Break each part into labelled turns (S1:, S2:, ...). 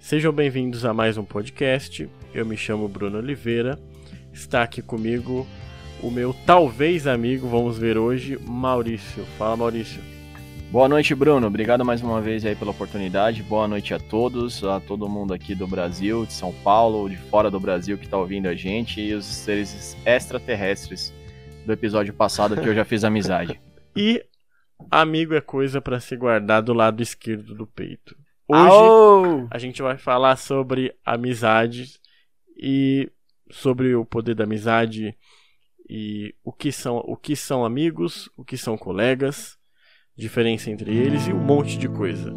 S1: Sejam bem-vindos a mais um podcast. Eu me chamo Bruno Oliveira. Está aqui comigo o meu talvez amigo, vamos ver hoje, Maurício. Fala, Maurício.
S2: Boa noite, Bruno. Obrigado mais uma vez aí pela oportunidade. Boa noite a todos, a todo mundo aqui do Brasil, de São Paulo, de fora do Brasil que está ouvindo a gente e os seres extraterrestres do episódio passado que eu já fiz amizade.
S1: e amigo é coisa para se guardar do lado esquerdo do peito. Hoje a gente vai falar sobre amizade e sobre o poder da amizade e o que são o que são amigos, o que são colegas, diferença entre eles e um monte de coisa.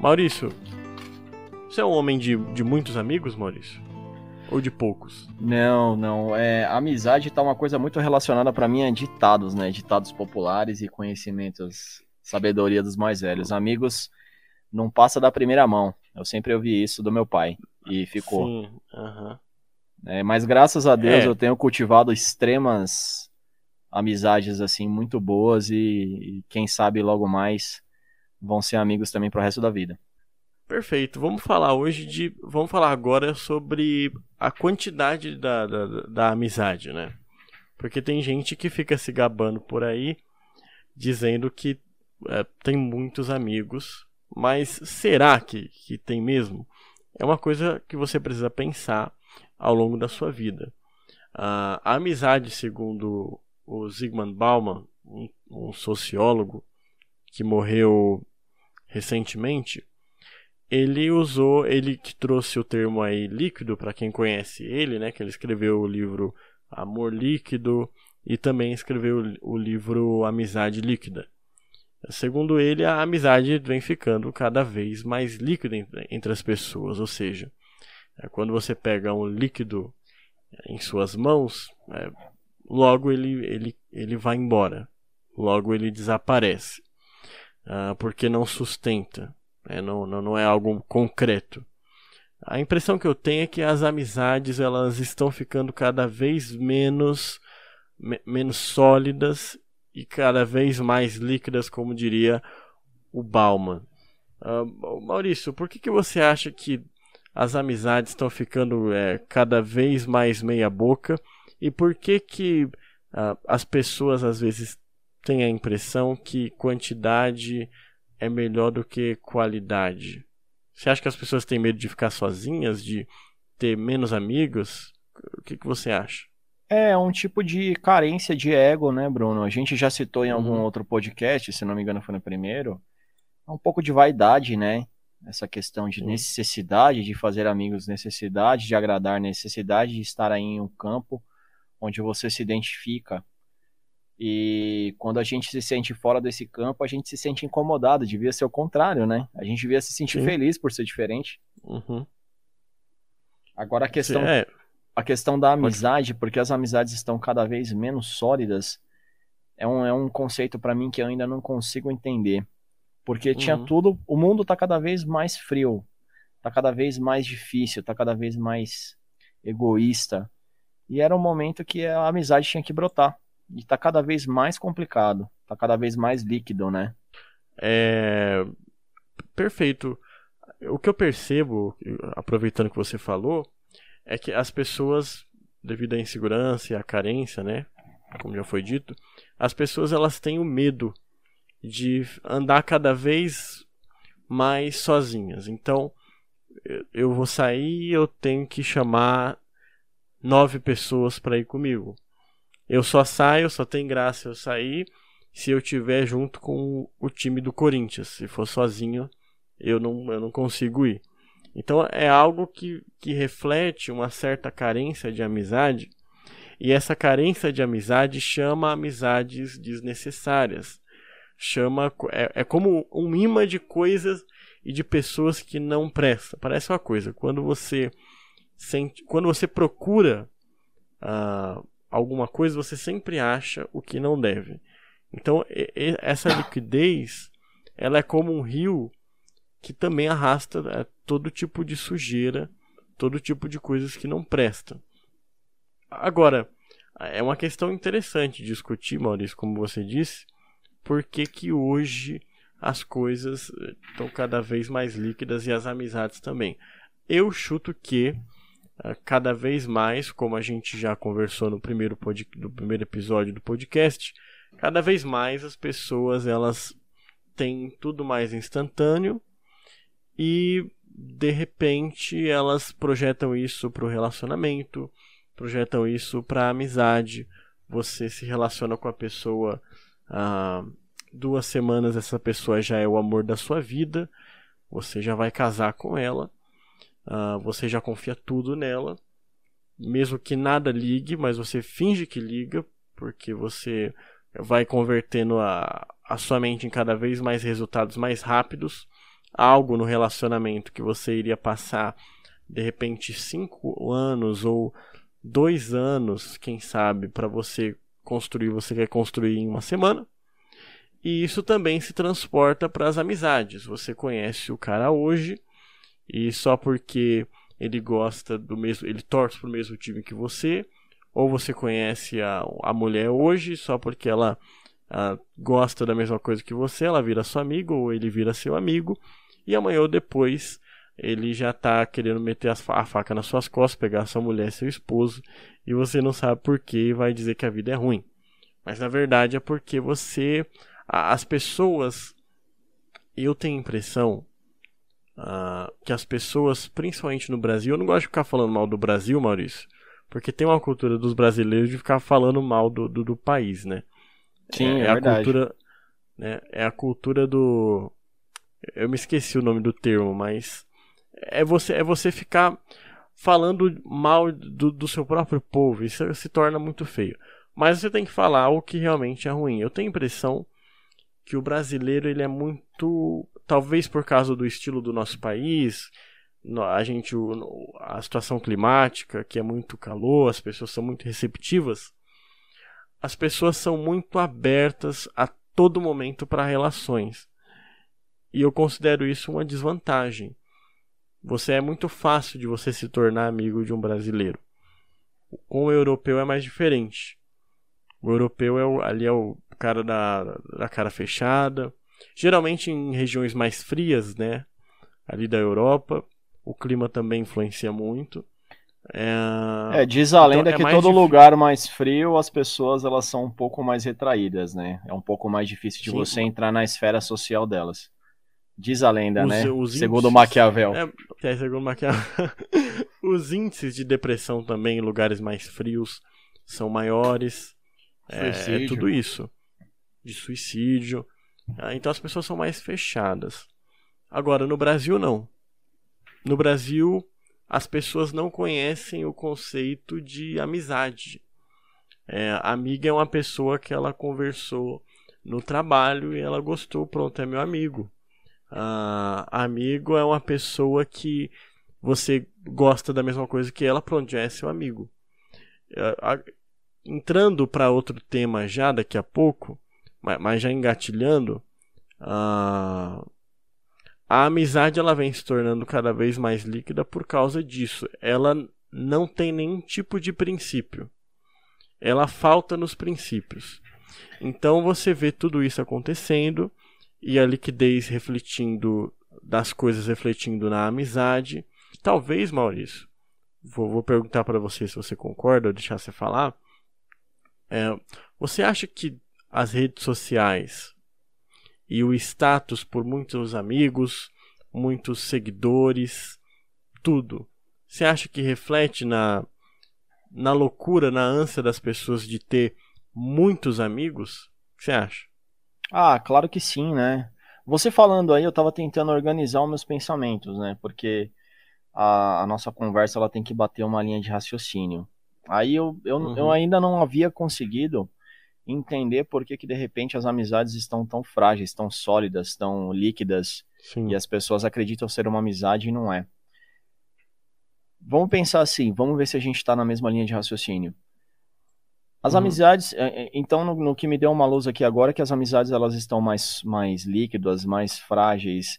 S1: Maurício, você é um homem de, de muitos amigos, Maurício? Ou de poucos?
S2: Não, não. É, amizade tá uma coisa muito relacionada para mim a ditados, né? Ditados populares e conhecimentos, sabedoria dos mais velhos. Amigos não passa da primeira mão. Eu sempre ouvi isso do meu pai e ficou. Sim, uh é, mas graças a Deus é. eu tenho cultivado extremas amizades assim muito boas e, e quem sabe logo mais vão ser amigos também pro resto da vida.
S1: Perfeito. Vamos falar hoje de. Vamos falar agora sobre a quantidade da, da, da, amizade, né? Porque tem gente que fica se gabando por aí dizendo que é, tem muitos amigos, mas será que, que tem mesmo? É uma coisa que você precisa pensar ao longo da sua vida. Uh, a amizade, segundo o Zygmunt Bauman, um, um sociólogo que morreu recentemente, ele usou, ele que trouxe o termo aí líquido para quem conhece ele, né, que ele escreveu o livro Amor Líquido e também escreveu o livro Amizade Líquida. Segundo ele, a amizade vem ficando cada vez mais líquida entre as pessoas, ou seja, é, quando você pega um líquido em suas mãos, é, logo ele, ele, ele vai embora, logo ele desaparece, uh, porque não sustenta. É, não, não, não é algo concreto. A impressão que eu tenho é que as amizades elas estão ficando cada vez menos, me, menos sólidas e cada vez mais líquidas, como diria o Bauman. Uh, Maurício, por que, que você acha que as amizades estão ficando é, cada vez mais meia boca e por que que uh, as pessoas às vezes têm a impressão que quantidade é melhor do que qualidade? Você acha que as pessoas têm medo de ficar sozinhas, de ter menos amigos? O que, que você acha?
S2: É um tipo de carência de ego, né, Bruno? A gente já citou em algum uhum. outro podcast, se não me engano foi no primeiro. É um pouco de vaidade, né? Essa questão de necessidade de fazer amigos, necessidade de agradar, necessidade de estar aí em um campo onde você se identifica e quando a gente se sente fora desse campo, a gente se sente incomodado. Devia ser o contrário, né? A gente devia se sentir Sim. feliz por ser diferente. Uhum. Agora a questão, é... a questão da amizade, porque as amizades estão cada vez menos sólidas, é um, é um conceito para mim que eu ainda não consigo entender. Porque uhum. tinha tudo, o mundo tá cada vez mais frio, tá cada vez mais difícil, tá cada vez mais egoísta. E era um momento que a amizade tinha que brotar. E tá cada vez mais complicado. Tá cada vez mais líquido, né?
S1: É. Perfeito. O que eu percebo, aproveitando que você falou, é que as pessoas, devido à insegurança e à carência, né? Como já foi dito, as pessoas elas têm o medo de andar cada vez mais sozinhas. Então, eu vou sair e eu tenho que chamar nove pessoas para ir comigo. Eu só saio, só tem graça eu sair se eu tiver junto com o time do Corinthians. Se for sozinho, eu não, eu não consigo ir. Então é algo que, que reflete uma certa carência de amizade, e essa carência de amizade chama amizades desnecessárias. Chama é, é como um imã de coisas e de pessoas que não prestam. Parece uma coisa, quando você sente, quando você procura uh, alguma coisa, você sempre acha o que não deve. Então, essa liquidez, ela é como um rio que também arrasta é, todo tipo de sujeira, todo tipo de coisas que não prestam. Agora, é uma questão interessante discutir, Maurício, como você disse, porque que hoje as coisas estão cada vez mais líquidas e as amizades também. Eu chuto que cada vez mais, como a gente já conversou no primeiro, pod... no primeiro episódio do podcast, cada vez mais as pessoas elas têm tudo mais instantâneo e de repente elas projetam isso para o relacionamento, projetam isso para a amizade. Você se relaciona com a pessoa ah, duas semanas, essa pessoa já é o amor da sua vida, você já vai casar com ela, ah, você já confia tudo nela, mesmo que nada ligue, mas você finge que liga, porque você vai convertendo a, a sua mente em cada vez mais resultados mais rápidos. Algo no relacionamento que você iria passar de repente cinco anos ou dois anos, quem sabe, para você construir, você quer construir em uma semana. E isso também se transporta para as amizades. Você conhece o cara hoje e só porque ele gosta do mesmo, ele torce para o mesmo time que você, ou você conhece a, a mulher hoje só porque ela a, gosta da mesma coisa que você, ela vira sua amiga ou ele vira seu amigo, e amanhã ou depois ele já está querendo meter a faca nas suas costas, pegar sua mulher, seu esposo, e você não sabe por que e vai dizer que a vida é ruim. Mas na verdade é porque você. As pessoas. Eu tenho a impressão uh, que as pessoas, principalmente no Brasil, eu não gosto de ficar falando mal do Brasil, Maurício, porque tem uma cultura dos brasileiros de ficar falando mal do, do, do país, né?
S2: Sim, é,
S1: é,
S2: é
S1: a
S2: verdade.
S1: cultura, né? É a cultura do eu me esqueci o nome do termo, mas é você é você ficar falando mal do, do seu próprio povo, isso se torna muito feio. Mas você tem que falar o que realmente é ruim. Eu tenho a impressão que o brasileiro ele é muito, talvez por causa do estilo do nosso país, a gente a situação climática que é muito calor as pessoas são muito receptivas as pessoas são muito abertas a todo momento para relações. E eu considero isso uma desvantagem. Você é muito fácil de você se tornar amigo de um brasileiro. Com o europeu é mais diferente. O europeu é o, ali é o cara da, da cara fechada geralmente em regiões mais frias né ali da Europa o clima também influencia muito.
S2: É, é diz a lenda então, é que todo difícil. lugar mais frio as pessoas elas são um pouco mais retraídas, né? É um pouco mais difícil de Sim. você entrar na esfera social delas. Diz a lenda, os, né? Os segundo índices, Maquiavel.
S1: É, é, segundo Maquiavel. os índices de depressão também em lugares mais frios são maiores. É, é, tudo isso. De suicídio. Ah, então as pessoas são mais fechadas. Agora, no Brasil, não. No Brasil, as pessoas não conhecem o conceito de amizade. É, amiga é uma pessoa que ela conversou no trabalho e ela gostou, pronto, é meu amigo. Ah, amigo é uma pessoa que você gosta da mesma coisa que ela, pronto, já é seu amigo. É, entrando para outro tema já daqui a pouco, mas já engatilhando, ah, a amizade ela vem se tornando cada vez mais líquida por causa disso. Ela não tem nenhum tipo de princípio. Ela falta nos princípios. Então você vê tudo isso acontecendo e a liquidez refletindo das coisas refletindo na amizade. Talvez, Maurício, vou, vou perguntar para você se você concorda ou deixar você falar. É, você acha que as redes sociais e o status por muitos amigos, muitos seguidores, tudo. Você acha que reflete na na loucura, na ânsia das pessoas de ter muitos amigos? O que você acha?
S2: Ah, claro que sim, né? Você falando aí, eu estava tentando organizar os meus pensamentos, né? Porque a, a, nossa conversa ela tem que bater uma linha de raciocínio. Aí eu, eu, uhum. eu ainda não havia conseguido entender por que, que de repente as amizades estão tão frágeis, tão sólidas, tão líquidas Sim. e as pessoas acreditam ser uma amizade e não é. Vamos pensar assim, vamos ver se a gente está na mesma linha de raciocínio. As uhum. amizades, é, é, então no, no, que me deu uma luz aqui agora é que as amizades elas estão mais, mais líquidas, mais frágeis,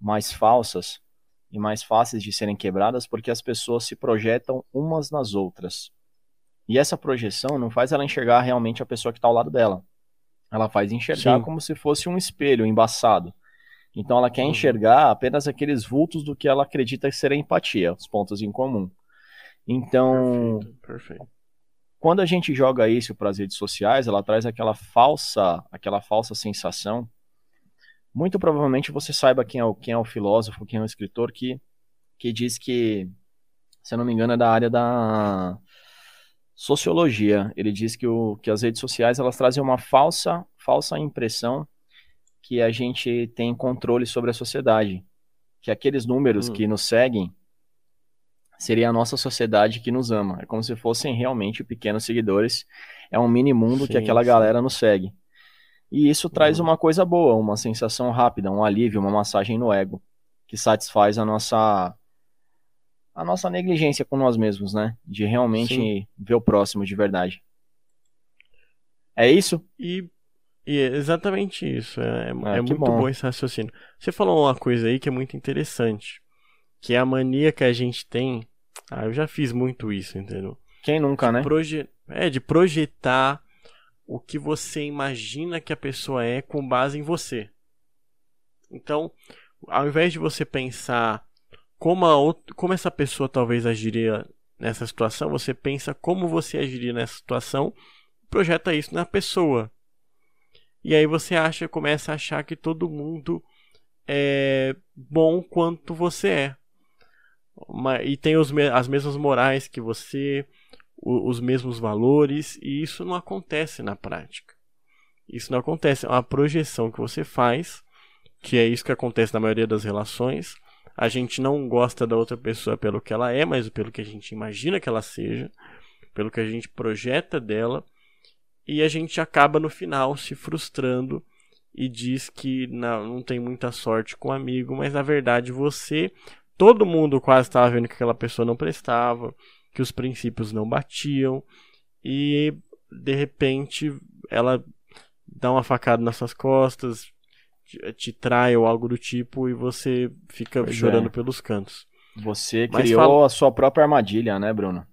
S2: mais falsas e mais fáceis de serem quebradas porque as pessoas se projetam umas nas outras. E essa projeção não faz ela enxergar realmente a pessoa que está ao lado dela. Ela faz enxergar
S1: Sim.
S2: como se fosse um espelho embaçado. Então ela quer
S1: Uhum.
S2: enxergar apenas aqueles vultos do que ela acredita ser a empatia, os pontos em comum. Então,
S1: Perfeito, perfeito.
S2: quando a gente joga isso para as redes sociais, ela traz aquela falsa, aquela falsa sensação. Muito provavelmente você saiba quem é o, quem é o filósofo, quem é o escritor que, que diz que, se eu não me engano, é da área da sociologia. Ele diz que, o, que as redes sociais elas trazem uma falsa, falsa impressão que a gente tem controle sobre a sociedade, que aqueles números
S1: Hum.
S2: que nos seguem seria a nossa sociedade que nos ama. É como se fossem realmente pequenos seguidores. É um mini mundo que
S1: Sim,
S2: aquela
S1: sim.
S2: galera nos segue. E isso traz
S1: Uhum.
S2: uma coisa boa, uma sensação rápida, um alívio, uma massagem no ego, que satisfaz a nossa a nossa negligência com nós mesmos, né? De realmente
S1: Sim.
S2: ver o próximo de verdade. É isso?
S1: E, e é exatamente isso. É, é
S2: Ah, que
S1: muito
S2: bom.
S1: bom. esse raciocínio. Você falou uma coisa aí que é muito interessante. Que é a mania que a gente tem. Ah, eu já fiz muito isso, entendeu?
S2: Quem nunca, né?
S1: Proje- é, de projetar o que você imagina que a pessoa é com base em você. Então, ao invés de você pensar como, a out- como essa pessoa talvez agiria nessa situação, você pensa como você agiria nessa situação, projeta isso na pessoa. E aí você acha, começa a achar que todo mundo é bom quanto você é. E tem os as mesmas morais que você, os mesmos valores, e isso não acontece na prática. Isso não acontece, é uma projeção que você faz, que é isso que acontece na maioria das relações. A gente não gosta da outra pessoa pelo que ela é, mas pelo que a gente imagina que ela seja, pelo que a gente projeta dela, e a gente acaba no final se frustrando e diz que não, não tem muita sorte com o amigo, mas na verdade você, todo mundo quase estava vendo que aquela pessoa não prestava, que os princípios não batiam, e de repente ela dá uma facada nas suas costas, te, trai ou algo do tipo, e você fica
S2: Pois
S1: chorando
S2: é.
S1: pelos cantos.
S2: Você
S1: Mas
S2: criou
S1: fala-
S2: a sua própria armadilha, né, Bruno?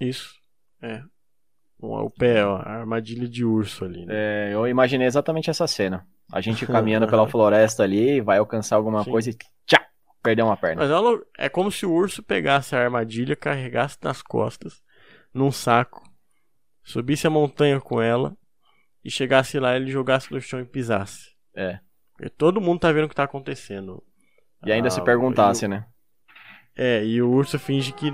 S1: Isso. É. O, o pé, ó, a armadilha de urso ali. Né?
S2: É, eu imaginei exatamente essa cena. A gente caminhando pela floresta ali, vai alcançar alguma
S1: Sim.
S2: coisa e tchá, perdeu uma perna.
S1: Mas ela, é como se o urso pegasse a armadilha, carregasse nas costas, num saco, subisse a montanha com ela e chegasse lá, ele jogasse no chão e pisasse.
S2: É.
S1: Porque todo mundo tá vendo o que tá acontecendo.
S2: E ainda
S1: Ah,
S2: se perguntasse,
S1: o-
S2: né?
S1: É, e o urso finge que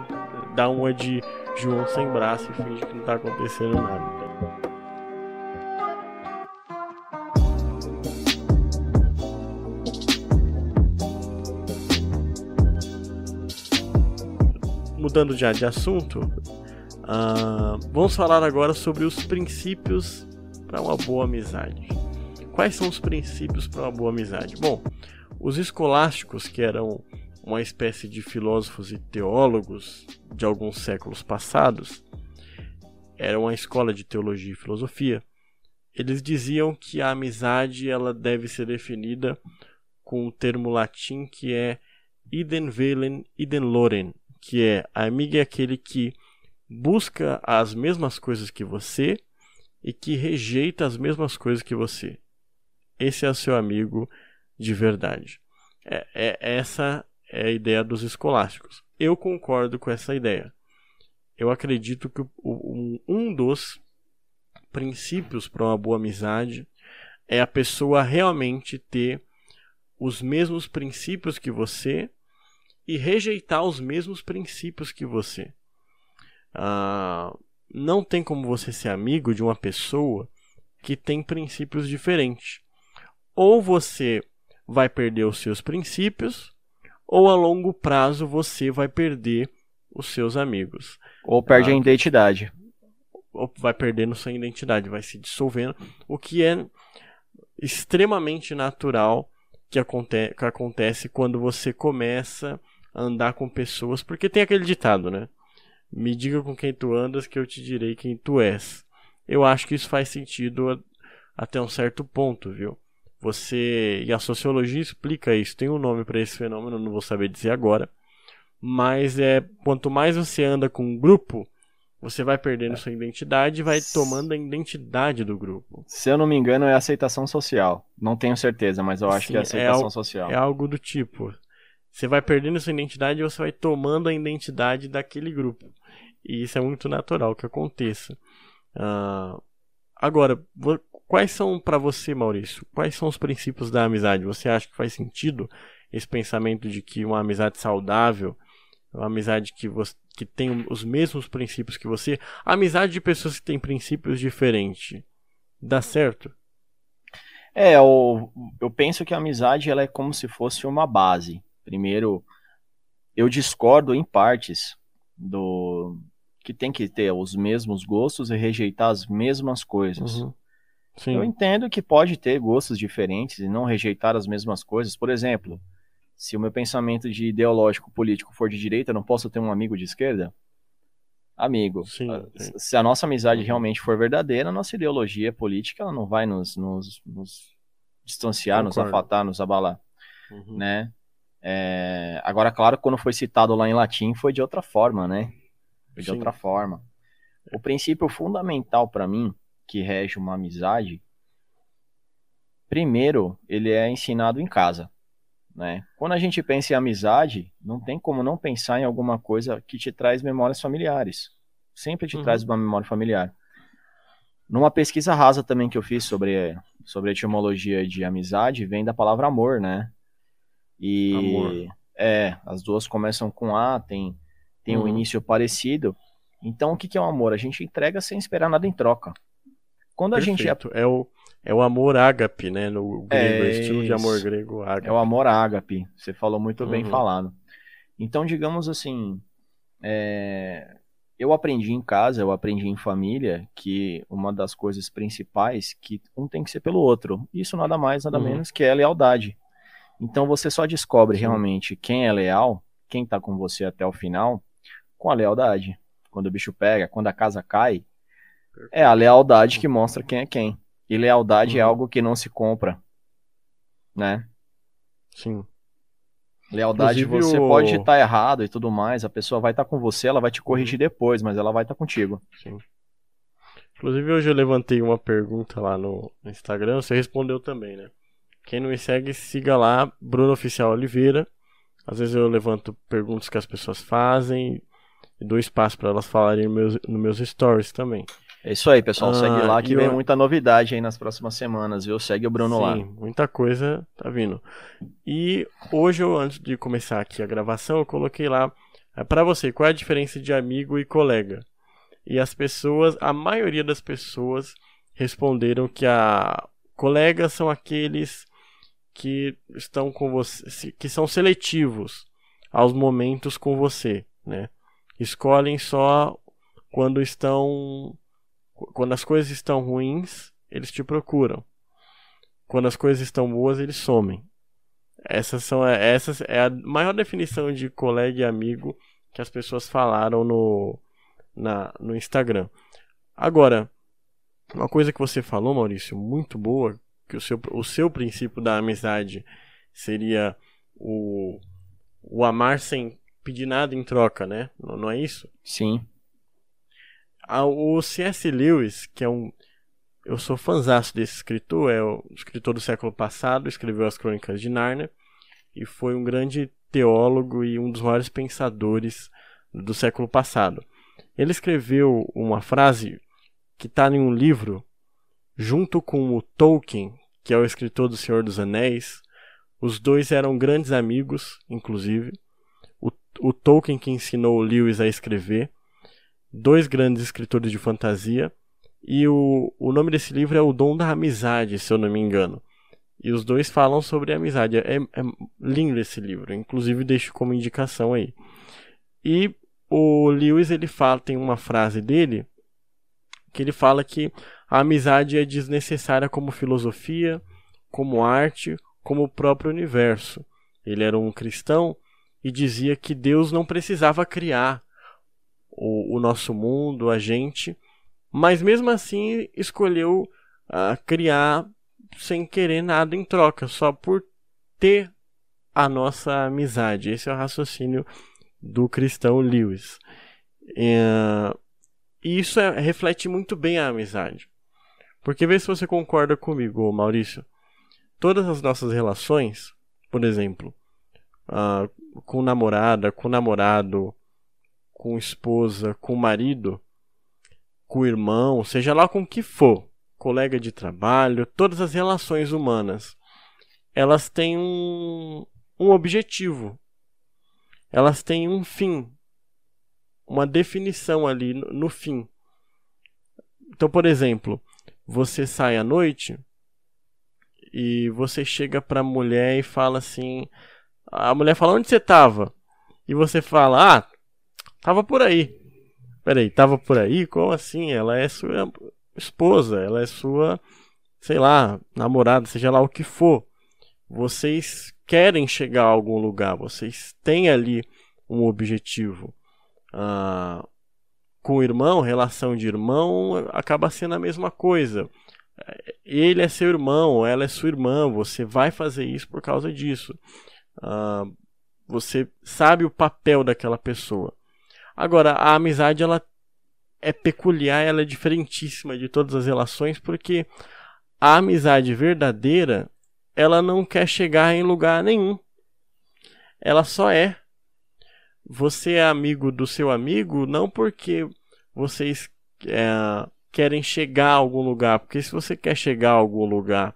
S1: dá uma de João sem braço e finge que não tá acontecendo nada. Mudando já de assunto, ah, vamos falar agora sobre os princípios para uma boa amizade. Quais são os princípios para uma boa amizade? Bom, os escolásticos, que eram uma espécie de filósofos e teólogos de alguns séculos passados, era uma escola de teologia e filosofia. Eles diziam que a amizade ela deve ser definida com o termo latim que é idem velen, idem lorem, que é a amiga é aquele que busca as mesmas coisas que você e que rejeita as mesmas coisas que você. Esse é o seu amigo de verdade. É, é- essa é a ideia dos escolásticos. Eu concordo com essa ideia. Eu acredito que um, um dos princípios para uma boa amizade é a pessoa realmente ter os mesmos princípios que você e rejeitar os mesmos princípios que você. Ah, não tem como você ser amigo de uma pessoa que tem princípios diferentes. Ou você vai perder os seus princípios, ou a longo prazo você vai perder os seus amigos.
S2: Ou perde
S1: Ah,
S2: a identidade.
S1: Ou vai perdendo sua identidade, vai se dissolvendo, o que é extremamente natural que, aconte que acontece quando você começa a andar com pessoas, porque tem aquele ditado, né? Me diga com quem tu andas que eu te direi quem tu és. Eu acho que isso faz sentido até um certo ponto, viu? Você e a sociologia explica isso. Tem um nome para esse fenômeno, não vou saber dizer agora. Mas é quanto mais você anda com um grupo, você vai perdendo é. sua identidade e vai tomando a identidade do grupo.
S2: Se eu não me engano, é aceitação social. Não tenho certeza, mas eu acho Sim, que é, é aceitação
S1: é
S2: social.
S1: É algo do tipo. Você vai perdendo sua identidade e você vai tomando a identidade daquele grupo. E isso é muito natural que aconteça. Uh, agora, quais são para você, Maurício? Quais são os princípios da amizade? Você acha que faz sentido esse pensamento de que uma amizade saudável, uma amizade que você que tem os mesmos princípios que você, amizade de pessoas que têm princípios diferentes, dá certo?
S2: É, eu, eu penso que a amizade ela é como se fosse uma base. Primeiro, eu discordo em partes do que tem que ter os mesmos gostos e rejeitar as mesmas coisas. Uhum. Eu entendo que pode ter gostos diferentes e não rejeitar as mesmas coisas. Por exemplo, se o meu pensamento de ideológico político for de direita, não posso ter um amigo de esquerda? Amigo, sim, ah, sim. se a nossa amizade uhum. realmente for verdadeira, a nossa ideologia política ela não vai nos, nos, nos distanciar, Concordo. nos afatar, nos abalar, uhum. né? É, agora, claro, quando foi citado lá em latim, foi de outra forma, né? Foi de sim. outra forma. O princípio fundamental para mim, que rege uma amizade, primeiro, ele é ensinado em casa. Né? Quando a gente pensa em amizade, não tem como não pensar em alguma coisa que te traz memórias familiares. Sempre te uhum. traz uma memória familiar. Numa pesquisa rasa também que eu fiz sobre, sobre a etimologia de amizade, vem da palavra amor, né? E amor. é, as duas começam com A, tem, tem uhum. um início parecido. Então, o que, que é o um amor? A gente entrega sem esperar nada em troca.
S1: Quando a Perfeito. gente é, é o é o amor ágape, né? No grego, é, estilo de amor grego ágape.
S2: É o amor ágape. Você falou muito uhum. bem falado. Então, digamos assim, é... eu aprendi em casa, eu aprendi em família que uma das coisas principais que um tem que ser pelo outro. Isso nada mais, nada uhum. menos que é lealdade. Então você só descobre Sim. realmente quem é leal, quem tá com você até o final, com a lealdade. Quando o bicho pega, quando a casa cai, é a lealdade que mostra quem é quem. E lealdade é uhum. é algo que não se compra, né?
S1: Sim.
S2: Lealdade Inclusive, você o... pode estar errado e tudo mais, a pessoa vai estar com você, ela vai te corrigir depois, mas ela vai estar contigo.
S1: Sim. Inclusive hoje eu levantei uma pergunta lá no Instagram, você respondeu também, né? Quem não me segue, siga lá, Bruno Oficial Oliveira. Às vezes eu levanto perguntas que as pessoas fazem e dou espaço para elas falarem nos meus, nos meus stories também.
S2: É isso aí, pessoal. Segue ah, lá que vem eu... muita novidade aí nas próximas semanas, viu? Segue o Bruno
S1: Sim,
S2: lá.
S1: muita coisa tá vindo. E hoje, eu, antes de começar aqui a gravação, eu coloquei lá é, para você qual é a diferença de amigo e colega. E as pessoas, a maioria das pessoas responderam que a colegas são aqueles que estão com você, que são seletivos aos momentos com você, né? Escolhem só quando estão quando as coisas estão ruins, eles te procuram. Quando as coisas estão boas, eles somem. Essas são essas é a maior definição de colega e amigo que as pessoas falaram no na, no Instagram. Agora, uma coisa que você falou, Maurício, muito boa, que o seu, o seu princípio da amizade seria o, o amar sem pedir nada em troca, né? Não, não é isso?
S2: Sim.
S1: O C.S. Lewis, que é um. Eu sou fãzaço desse escritor, é o escritor do século passado, escreveu as Crônicas de Nárnia e foi um grande teólogo e um dos maiores pensadores do século passado. Ele escreveu uma frase que está em um livro, junto com o Tolkien, que é o escritor do Senhor dos Anéis. Os dois eram grandes amigos, inclusive. O, o Tolkien que ensinou o Lewis a escrever dois grandes escritores de fantasia. E o, o nome desse livro é O Dom da Amizade, se eu não me engano. E os dois falam sobre amizade. É, é lindo esse livro, inclusive deixo como indicação aí. E o Lewis ele fala, tem uma frase dele que ele fala que a amizade é desnecessária como filosofia, como arte, como o próprio universo. Ele era um cristão e dizia que Deus não precisava criar o, o nosso mundo, a gente, mas mesmo assim escolheu uh, criar sem querer nada em troca, só por ter a nossa amizade. Esse é o raciocínio do cristão Lewis. Uh, e isso é, reflete muito bem a amizade. Porque vê se você concorda comigo, Maurício. Todas as nossas relações, por exemplo, uh, com namorada, com namorado, com esposa, com marido, com irmão, seja lá com que for, colega de trabalho, todas as relações humanas, elas têm um, um objetivo. Elas têm um fim, uma definição ali no, no fim. Então, por exemplo, você sai à noite e você chega para a mulher e fala assim: a mulher fala onde você tava? E você fala: "Ah, tava por aí". Peraí, tava por aí? Como assim? Ela é sua esposa, ela é sua, sei lá, namorada, seja lá o que for. Vocês querem chegar a algum lugar, vocês têm ali um objetivo. Ah, com o irmão, relação de irmão, acaba sendo a mesma coisa. Ele é seu irmão, ela é sua irmã, você vai fazer isso por causa disso. Ah, você sabe o papel daquela pessoa. Agora, a amizade ela é peculiar, ela é diferentíssima de todas as relações, porque a amizade verdadeira ela não quer chegar em lugar nenhum. Ela só é. Você é amigo do seu amigo não porque vocês é, querem chegar a algum lugar, porque se você quer chegar a algum lugar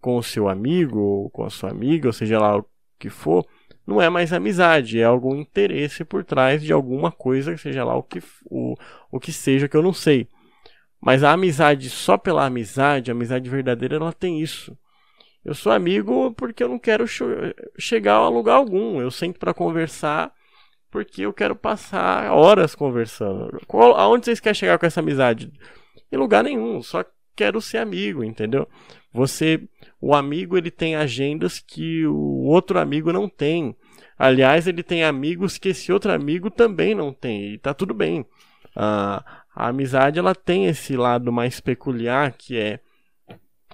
S1: com o seu amigo ou com a sua amiga, ou seja lá o que for, não é mais amizade, é algum interesse por trás de alguma coisa, seja lá o que, o, o que seja, que eu não sei. Mas a amizade só pela amizade, a amizade verdadeira, ela tem isso. Eu sou amigo porque eu não quero chegar a lugar algum. Eu sento para conversar porque eu quero passar horas conversando. Qual, aonde vocês querem chegar com essa amizade? Em lugar nenhum, só quero ser amigo, entendeu? Você, o amigo, ele tem agendas que o outro amigo não tem. Aliás, ele tem amigos que esse outro amigo também não tem, e tá tudo bem. Ah, a amizade, ela tem esse lado mais peculiar que é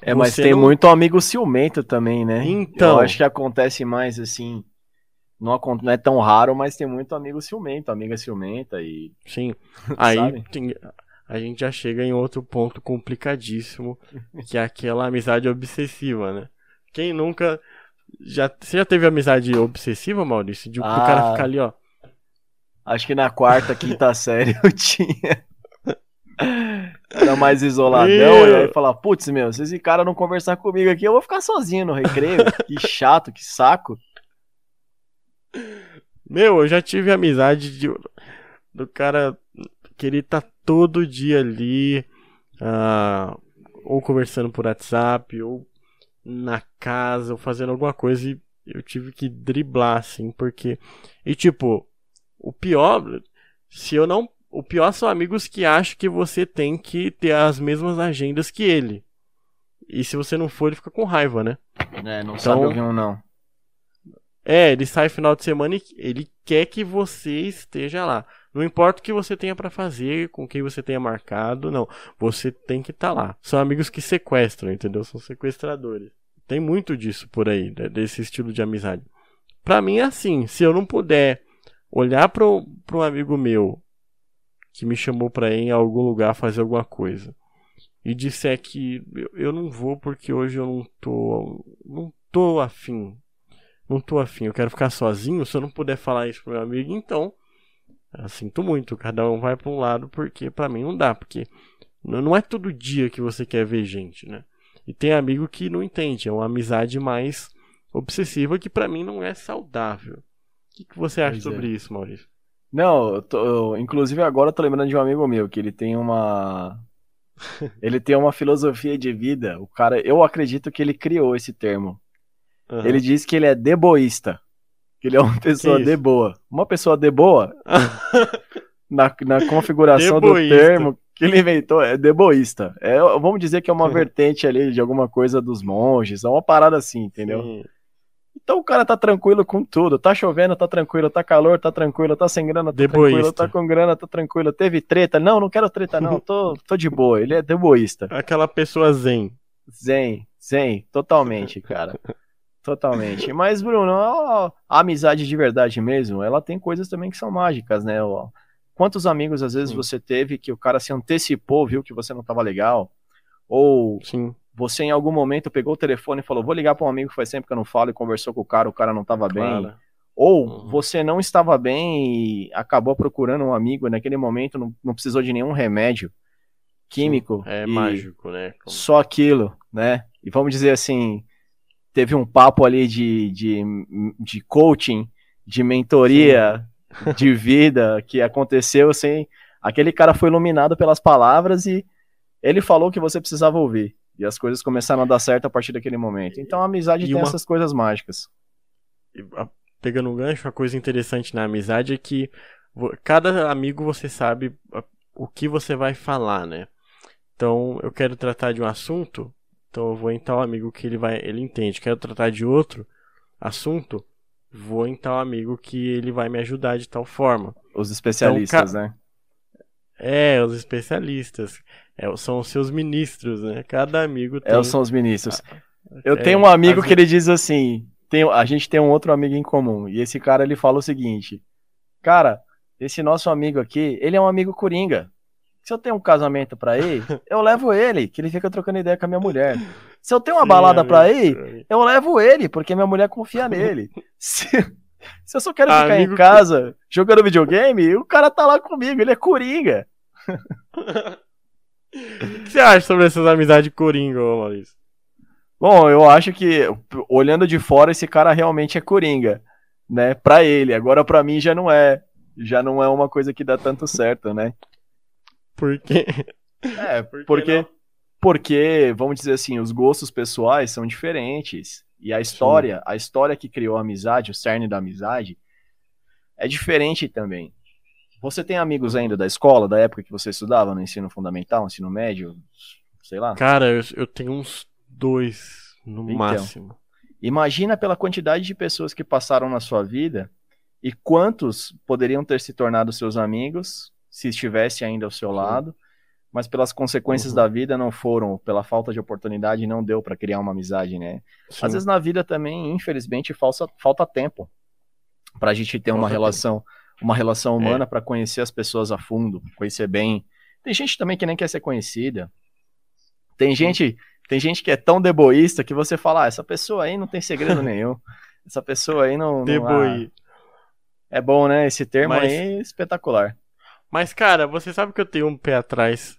S2: é, mas tem não... muito amigo ciumento também, né?
S1: Então.
S2: Eu acho que acontece mais assim. Não, não é tão raro, mas tem muito amigo ciumento, amiga ciumenta e.
S1: Sim. Aí tem, a gente já chega em outro ponto complicadíssimo, que é aquela amizade obsessiva, né? Quem nunca. Já, você já teve amizade obsessiva, Maurício? De ah, o cara ficar ali, ó.
S2: Acho que na quarta, quinta série eu tinha. Era mais isoladão, e aí falar, putz, meu, se esse cara não conversar comigo aqui, eu vou ficar sozinho no recreio. que chato, que saco.
S1: Meu, eu já tive amizade de, do cara que ele tá todo dia ali, uh, ou conversando por WhatsApp, ou na casa, ou fazendo alguma coisa, e eu tive que driblar, assim, porque. E tipo, o pior, se eu não o pior são amigos que acham que você tem que ter as mesmas agendas que ele. E se você não for, ele fica com raiva, né?
S2: É, não então, sabe ouvir um não.
S1: É, ele sai final de semana e ele quer que você esteja lá. Não importa o que você tenha para fazer, com quem você tenha marcado, não. Você tem que estar tá lá. São amigos que sequestram, entendeu? São sequestradores. Tem muito disso por aí, né? desse estilo de amizade. Pra mim é assim, se eu não puder olhar para um amigo meu que me chamou para ir em algum lugar fazer alguma coisa e disser que eu, eu não vou porque hoje eu não tô não tô afim não tô afim eu quero ficar sozinho se eu não puder falar isso pro meu amigo então eu sinto muito cada um vai para um lado porque para mim não dá porque não é todo dia que você quer ver gente né e tem amigo que não entende é uma amizade mais obsessiva que para mim não é saudável o que, que você acha pois sobre é. isso Maurício
S2: não, eu tô, eu, inclusive agora eu tô lembrando de um amigo meu que ele tem uma. ele tem uma filosofia de vida. O cara, eu acredito que ele criou esse termo. Uhum. Ele diz que ele é deboísta. Que ele é uma pessoa de boa. Uma pessoa de boa, na, na configuração do termo que ele inventou, é deboísta. É, vamos dizer que é uma vertente ali de alguma coisa dos monges, é uma parada assim, entendeu? Sim. Então o cara tá tranquilo com tudo. Tá chovendo, tá tranquilo. Tá calor, tá tranquilo. Tá sem grana, tá deboísta. tranquilo. Tá com grana, tá tranquilo. Teve treta. Não, não quero treta, não. Tô, tô de boa. Ele é deboísta.
S1: Aquela pessoa zen.
S2: Zen, zen. Totalmente, cara. Totalmente. Mas, Bruno, a, a amizade de verdade mesmo, ela tem coisas também que são mágicas, né? Quantos amigos às vezes Sim. você teve que o cara se antecipou, viu que você não estava legal? Ou Sim. você em algum momento pegou o telefone e falou: "Vou ligar para um amigo que faz tempo que eu não falo" e conversou com o cara, o cara não estava claro. bem. Ou uhum. você não estava bem e acabou procurando um amigo e naquele momento não, não precisou de nenhum remédio químico.
S1: Sim, é mágico, né?
S2: Como... Só aquilo, né? E vamos dizer assim, teve um papo ali de, de, de coaching, de mentoria, Sim. de vida que aconteceu assim. Aquele cara foi iluminado pelas palavras e ele falou que você precisava ouvir. E as coisas começaram a dar certo a partir daquele momento. Então a amizade e tem uma... essas coisas mágicas
S1: pegando um gancho, uma coisa interessante na amizade é que cada amigo você sabe o que você vai falar, né? Então, eu quero tratar de um assunto, então eu vou em tal amigo que ele vai, ele entende. Quero tratar de outro assunto, vou em tal amigo que ele vai me ajudar de tal forma.
S2: Os especialistas, então, né?
S1: É, os especialistas. É, são os seus ministros, né? Cada amigo tem.
S2: É, são os ministros. Eu é, tenho um amigo as... que ele diz assim: tem, a gente tem um outro amigo em comum. E esse cara ele fala o seguinte: Cara, esse nosso amigo aqui, ele é um amigo coringa. Se eu tenho um casamento pra ir, eu levo ele, que ele fica trocando ideia com a minha mulher. Se eu tenho uma Sim, balada pra ir, eu levo ele, porque minha mulher confia nele. Se, se eu só quero ficar amigo em casa que... jogando videogame, o cara tá lá comigo, ele é coringa.
S1: o que você acha sobre essas amizades coringa, Maurício?
S2: Bom, eu acho que, olhando de fora, esse cara realmente é coringa, né? Pra ele. Agora, pra mim, já não é. Já não é uma coisa que dá tanto certo, né?
S1: Por quê?
S2: É, Por porque, porque, vamos dizer assim, os gostos pessoais são diferentes. E a história, Sim. a história que criou a amizade, o cerne da amizade, é diferente também. Você tem amigos ainda da escola, da época que você estudava no ensino fundamental, ensino médio, sei lá?
S1: Cara, eu, eu tenho uns dois no então, máximo.
S2: Imagina pela quantidade de pessoas que passaram na sua vida e quantos poderiam ter se tornado seus amigos se estivesse ainda ao seu Sim. lado, mas pelas consequências uhum. da vida não foram, pela falta de oportunidade não deu para criar uma amizade, né? Sim. Às vezes na vida também, infelizmente, falta, falta tempo para a gente ter uma relação, uma relação humana é. para conhecer as pessoas a fundo, conhecer bem. Tem gente também que nem quer ser conhecida. Tem gente tem gente que é tão deboísta que você fala, ah, essa pessoa aí não tem segredo nenhum. Essa pessoa aí não. Deboi. é bom, né? Esse termo mas, aí é espetacular.
S1: Mas, cara, você sabe que eu tenho um pé atrás.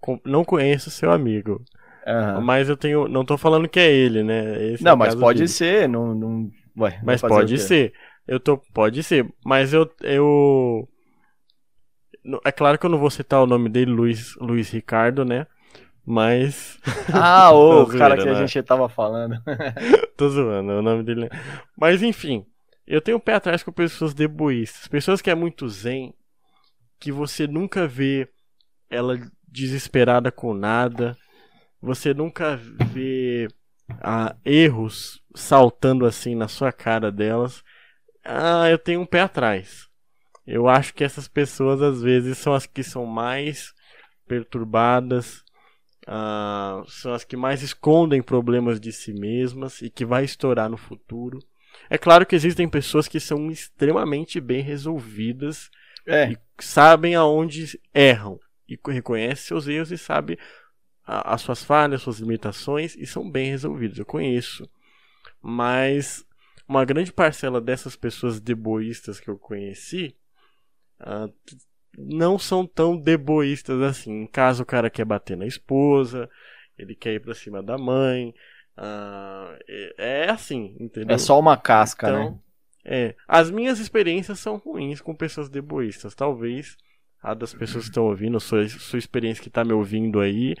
S1: Com... Não conheço seu amigo. Uhum. Mas eu tenho. Não tô falando que é ele, né?
S2: Esse não, é mas pode dele. ser. Não, não... Ué,
S1: mas pode ser. Eu tô. Pode ser. Mas eu. eu... É claro que eu não vou citar o nome dele, Luiz, Luiz Ricardo, né? Mas.
S2: Ah, o cara que né? a gente tava falando.
S1: Tô zoando, o nome dele. Mas enfim, eu tenho um pé atrás com pessoas deboístas. Pessoas que é muito zen, que você nunca vê ela desesperada com nada. Você nunca vê ah, erros saltando assim na sua cara delas. Ah, eu tenho um pé atrás. Eu acho que essas pessoas às vezes são as que são mais perturbadas, uh, são as que mais escondem problemas de si mesmas e que vai estourar no futuro. É claro que existem pessoas que são extremamente bem resolvidas é. e sabem aonde erram e reconhecem seus erros e sabem as suas falhas, suas limitações e são bem resolvidos. Eu conheço. Mas uma grande parcela dessas pessoas deboístas que eu conheci uh, não são tão deboístas assim. Em caso o cara quer bater na esposa, ele quer ir pra cima da mãe. Uh, é, é, assim, entendeu?
S2: É só uma casca, então, né?
S1: É. As minhas experiências são ruins com pessoas deboístas. Talvez a das pessoas que estão ouvindo, sua, sua experiência que está me ouvindo aí,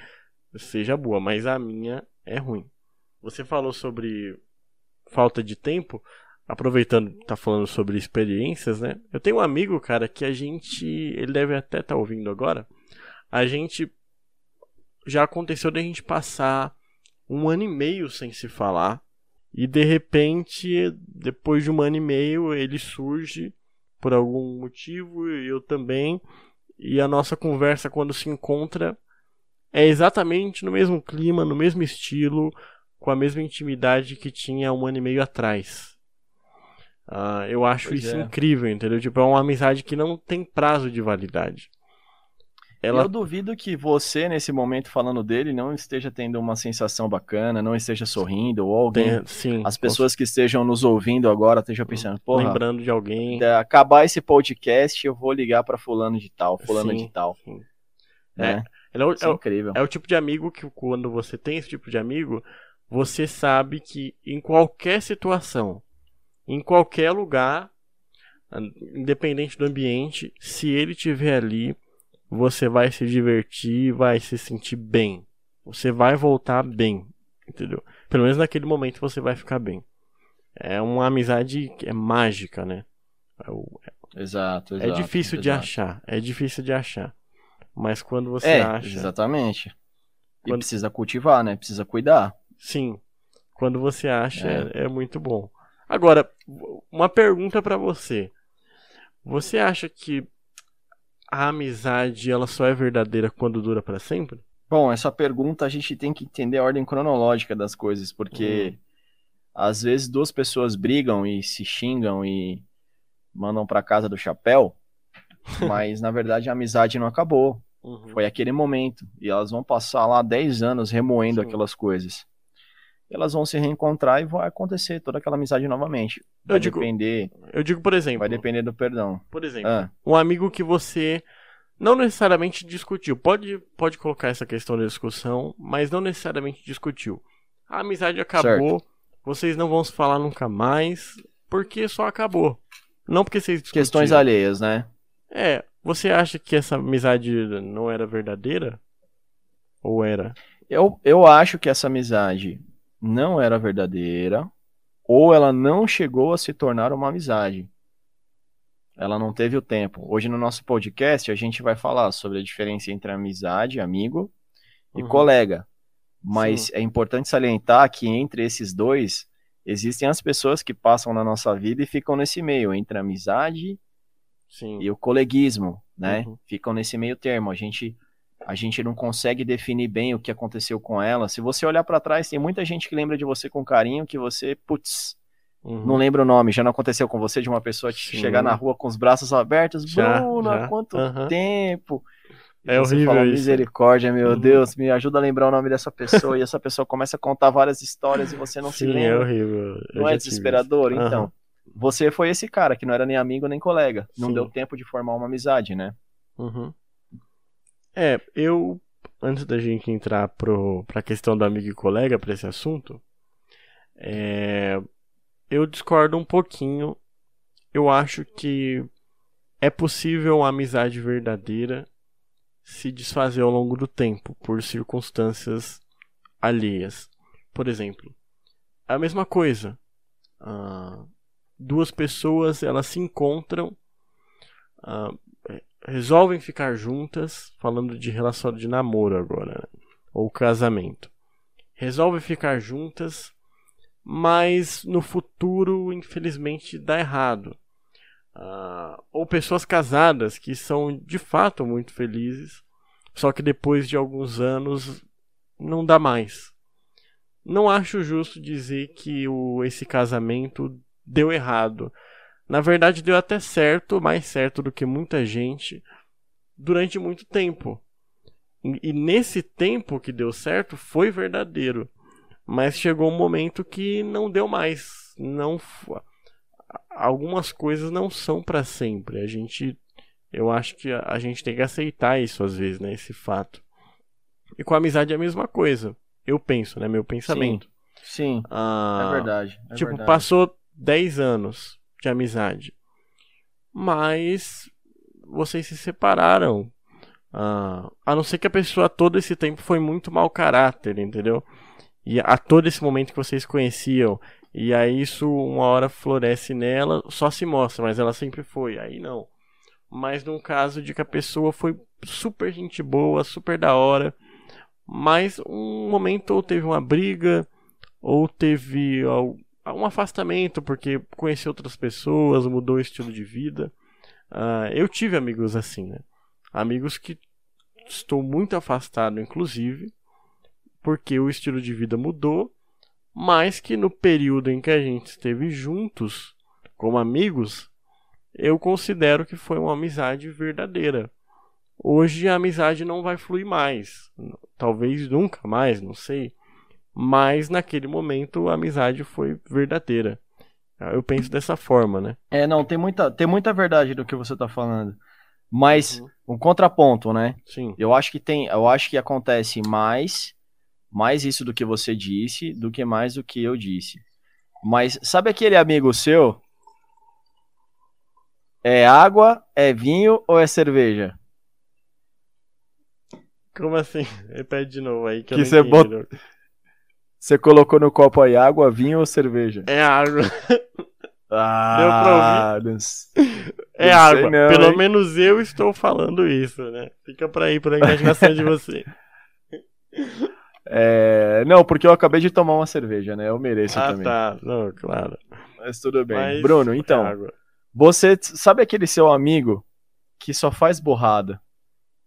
S1: seja boa, mas a minha é ruim. Você falou sobre falta de tempo aproveitando tá falando sobre experiências, né? Eu tenho um amigo, cara, que a gente, ele deve até estar tá ouvindo agora. A gente já aconteceu da gente passar um ano e meio sem se falar e de repente, depois de um ano e meio, ele surge por algum motivo eu também. E a nossa conversa quando se encontra é exatamente no mesmo clima, no mesmo estilo, com a mesma intimidade que tinha um ano e meio atrás. Uh, eu acho
S2: Pois
S1: isso
S2: é.
S1: incrível, entendeu? Tipo, é uma amizade que não tem prazo de validade. Ela
S2: Eu duvido que você, nesse momento falando dele, não esteja tendo uma sensação bacana, não esteja sorrindo, ou alguém.
S1: sim,
S2: As pessoas que estejam nos ouvindo agora estejam pensando, porra,
S1: lembrando de alguém.
S2: de acabar esse podcast, eu vou ligar pra fulano de tal, fulano
S1: Sim,
S2: de tal.
S1: sim.
S2: Né?
S1: É o-
S2: Isso
S1: é
S2: é
S1: o-
S2: incrível.
S1: É o tipo de amigo que quando você tem esse tipo de amigo, você sabe que em qualquer situação, em qualquer lugar, independente do ambiente, se ele estiver ali, você vai se divertir, vai se sentir bem. Você vai voltar bem, entendeu? Pelo menos naquele momento você vai ficar bem. É uma amizade que é mágica, né? É o-
S2: Exato,
S1: É
S2: exato,
S1: difícil de
S2: exato.
S1: achar, é difícil de achar. Mas quando você
S2: É,
S1: acha,
S2: exatamente. E
S1: Quando-
S2: precisa cultivar, né? Precisa cuidar.
S1: sim, quando você acha é, é muito bom. Agora, uma pergunta pra você. Você acha que a amizade ela só é verdadeira quando dura pra sempre?
S2: Bom, essa pergunta a gente tem que entender a ordem cronológica das coisas, porque às vezes duas pessoas brigam e se xingam e mandam pra casa do chapéu, mas na verdade a amizade não acabou.
S1: Uhum.
S2: Foi aquele momento. E elas vão passar lá 10 anos remoendo
S1: Sim.
S2: aquelas coisas. Elas vão se reencontrar e vai acontecer toda aquela amizade novamente. Vai
S1: Eu digo-
S2: depender,
S1: Eu digo, por exemplo,
S2: vai depender do perdão.
S1: por exemplo,
S2: Ah,
S1: um amigo que você não necessariamente discutiu. Pode, pode colocar essa questão da discussão, mas não necessariamente discutiu. A amizade acabou, vocês não vão se falar nunca mais, porque só acabou. Não porque vocês discutiram.
S2: questões alheias, né?
S1: É, você acha que essa amizade não era verdadeira? Ou era?
S2: Eu, eu acho que essa amizade não era verdadeira, ou ela não chegou a se tornar uma amizade. Ela não teve o tempo. Hoje no nosso podcast a gente vai falar sobre a diferença entre amizade, amigo e
S1: Uhum.
S2: colega. Mas é importante salientar que entre esses dois existem as pessoas que passam na nossa vida e ficam nesse meio, entre a amizade
S1: Sim.
S2: e o coleguismo, né?
S1: Uhum.
S2: Ficam nesse meio termo. A gente a gente não consegue definir bem o que aconteceu com ela. Se você olhar pra trás, tem muita gente que lembra de você com carinho que você, putz,
S1: Uhum.
S2: não lembra o nome. Já não aconteceu com você de uma pessoa te
S1: Sim.
S2: chegar na rua com os braços abertos,
S1: Já,
S2: Bruno,
S1: já.
S2: há quanto
S1: Aham.
S2: tempo? E
S1: É
S2: você
S1: horrível
S2: fala,
S1: isso.
S2: misericórdia, meu
S1: Uhum.
S2: Deus, me ajuda a lembrar o nome dessa pessoa e essa pessoa começa a contar várias histórias e você não se
S1: Sim, é
S2: lembra.
S1: horrível. Eu
S2: Não é desesperador? Então, você foi esse cara que não era nem amigo nem colega. Não
S1: Sim.
S2: deu tempo de formar uma amizade, né?
S1: Uhum. É, eu. Antes da gente entrar pro, pra questão do amigo e colega, pra esse assunto, é, eu discordo um pouquinho. Eu acho que é possível uma amizade verdadeira se desfazer ao longo do tempo, por circunstâncias alheias. Por exemplo, a mesma coisa. ah, duas pessoas elas se encontram, ah, resolvem ficar juntas, falando de relação de namoro agora, né? ou casamento. Resolvem ficar juntas, mas no futuro, infelizmente, dá errado. Ah, ou pessoas casadas que são de fato muito felizes, só que depois de alguns anos não dá mais. Não acho justo dizer que o, esse casamento deu errado. Na verdade, deu até certo, mais certo do que muita gente, durante muito tempo. E, nesse tempo que deu certo, foi verdadeiro. Mas chegou um momento que não deu mais. Não Algumas coisas não são para sempre. A gente. Eu acho que a, a gente tem que aceitar isso às vezes, né? Esse fato. E com a amizade é a mesma coisa. Eu penso, né? Meu pensamento.
S2: Sim,
S1: Ah,
S2: é verdade. é
S1: tipo,
S2: verdade.
S1: passou 10 anos de amizade. Mas vocês se separaram. Ah, a não ser que a pessoa todo esse tempo foi muito mau caráter, entendeu? E a todo esse momento que vocês conheciam. E aí isso uma hora floresce nela, só se mostra, mas ela sempre foi. Aí não. Mas num caso de que a pessoa foi super gente boa, super da hora. Mas um momento ou teve uma briga, ou teve um afastamento porque conheceu outras pessoas, mudou o estilo de vida. Ah, eu tive amigos assim, né? Amigos que estou muito afastado, inclusive, porque o estilo de vida mudou, mas que no período em que a gente esteve juntos, como amigos, eu considero que foi uma amizade verdadeira. Hoje a amizade não vai fluir mais. Talvez nunca mais, não sei. Mas naquele momento a amizade foi verdadeira. Eu penso dessa forma, né?
S2: É, não, tem muita, tem muita verdade do que você tá falando. Mas uhum. um contraponto, né?
S1: Sim.
S2: Eu acho que tem, eu acho que acontece mais mais isso do que você disse do que mais do que eu disse. Mas sabe aquele amigo seu? É água, é vinho ou é cerveja?
S1: Como assim? Repete de novo aí que,
S2: que
S1: eu você bot...
S2: Você colocou no copo aí água, vinho ou cerveja?
S1: É água.
S2: Ah, Deu pra ouvir?
S1: É água. Não, Pelo hein? menos eu estou falando isso, né? Fica pra ir, pra imaginação de você.
S2: É... Não, porque eu acabei de tomar uma cerveja, né? Eu mereço
S1: ah,
S2: também.
S1: Ah, tá. Não, claro.
S2: Mas tudo bem. Mas Bruno, então. É você sabe aquele seu amigo que só faz borrada,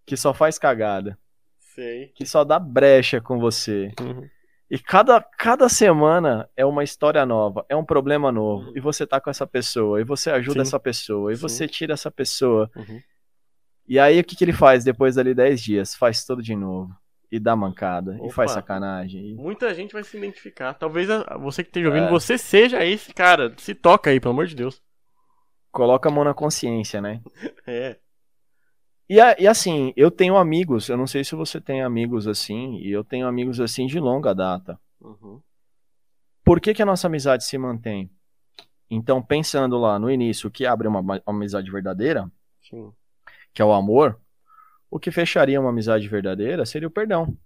S2: que só faz cagada,
S1: Sei.
S2: que só dá brecha com você.
S1: Uhum.
S2: E cada, cada semana é uma história nova, é um problema novo. Uhum. E você tá com essa pessoa, e você ajuda Sim. essa pessoa, e Sim. você tira essa pessoa.
S1: Uhum.
S2: E aí o que, que ele faz depois dali 10 dias? Faz tudo de novo. E dá mancada.
S1: Opa.
S2: E faz sacanagem. E...
S1: Muita gente vai se identificar. Talvez você que esteja ouvindo, é. você seja esse cara. Se toca aí, pelo amor de Deus.
S2: Coloca a mão na consciência, né?
S1: é.
S2: E, e, assim, eu tenho amigos, eu não sei se você tem amigos assim, e eu tenho amigos assim de longa data.
S1: Uhum.
S2: Por que, que a nossa amizade se mantém? Então, pensando lá no início, o que abre uma, uma amizade verdadeira,
S1: Sim.
S2: que é o amor, o que fecharia uma amizade verdadeira seria o perdão.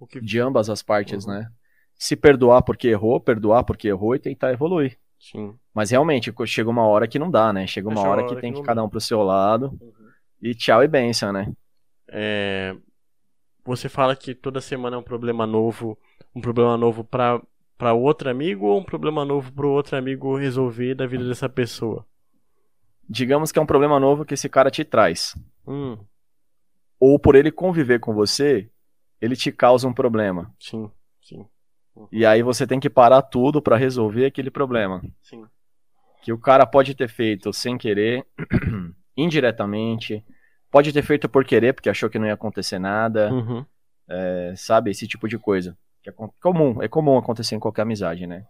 S1: O que...
S2: De ambas as partes, uhum. né? Se perdoar porque errou, perdoar porque errou e tentar evoluir.
S1: Sim.
S2: Mas realmente, chega uma hora que não dá, né? Chega uma, hora, hora, que tem que, que cada um pro seu lado. Uhum. E tchau e benção, né?
S1: É... Você fala que toda semana é um problema novo, um problema novo para para outro amigo ou um problema novo para outro amigo resolver da vida dessa pessoa?
S2: Digamos que é um problema novo que esse cara te traz.
S1: Hum
S2: ou por ele conviver com você, ele te causa um problema.
S1: Sim, sim.
S2: Uhum. E aí você tem que parar tudo para resolver aquele problema.
S1: Sim.
S2: Que o cara pode ter feito sem querer, indiretamente, pode ter feito por querer, porque achou que não ia acontecer nada,
S1: uhum.
S2: é, sabe? Esse tipo de coisa. Que é comum, é comum acontecer em qualquer amizade, né?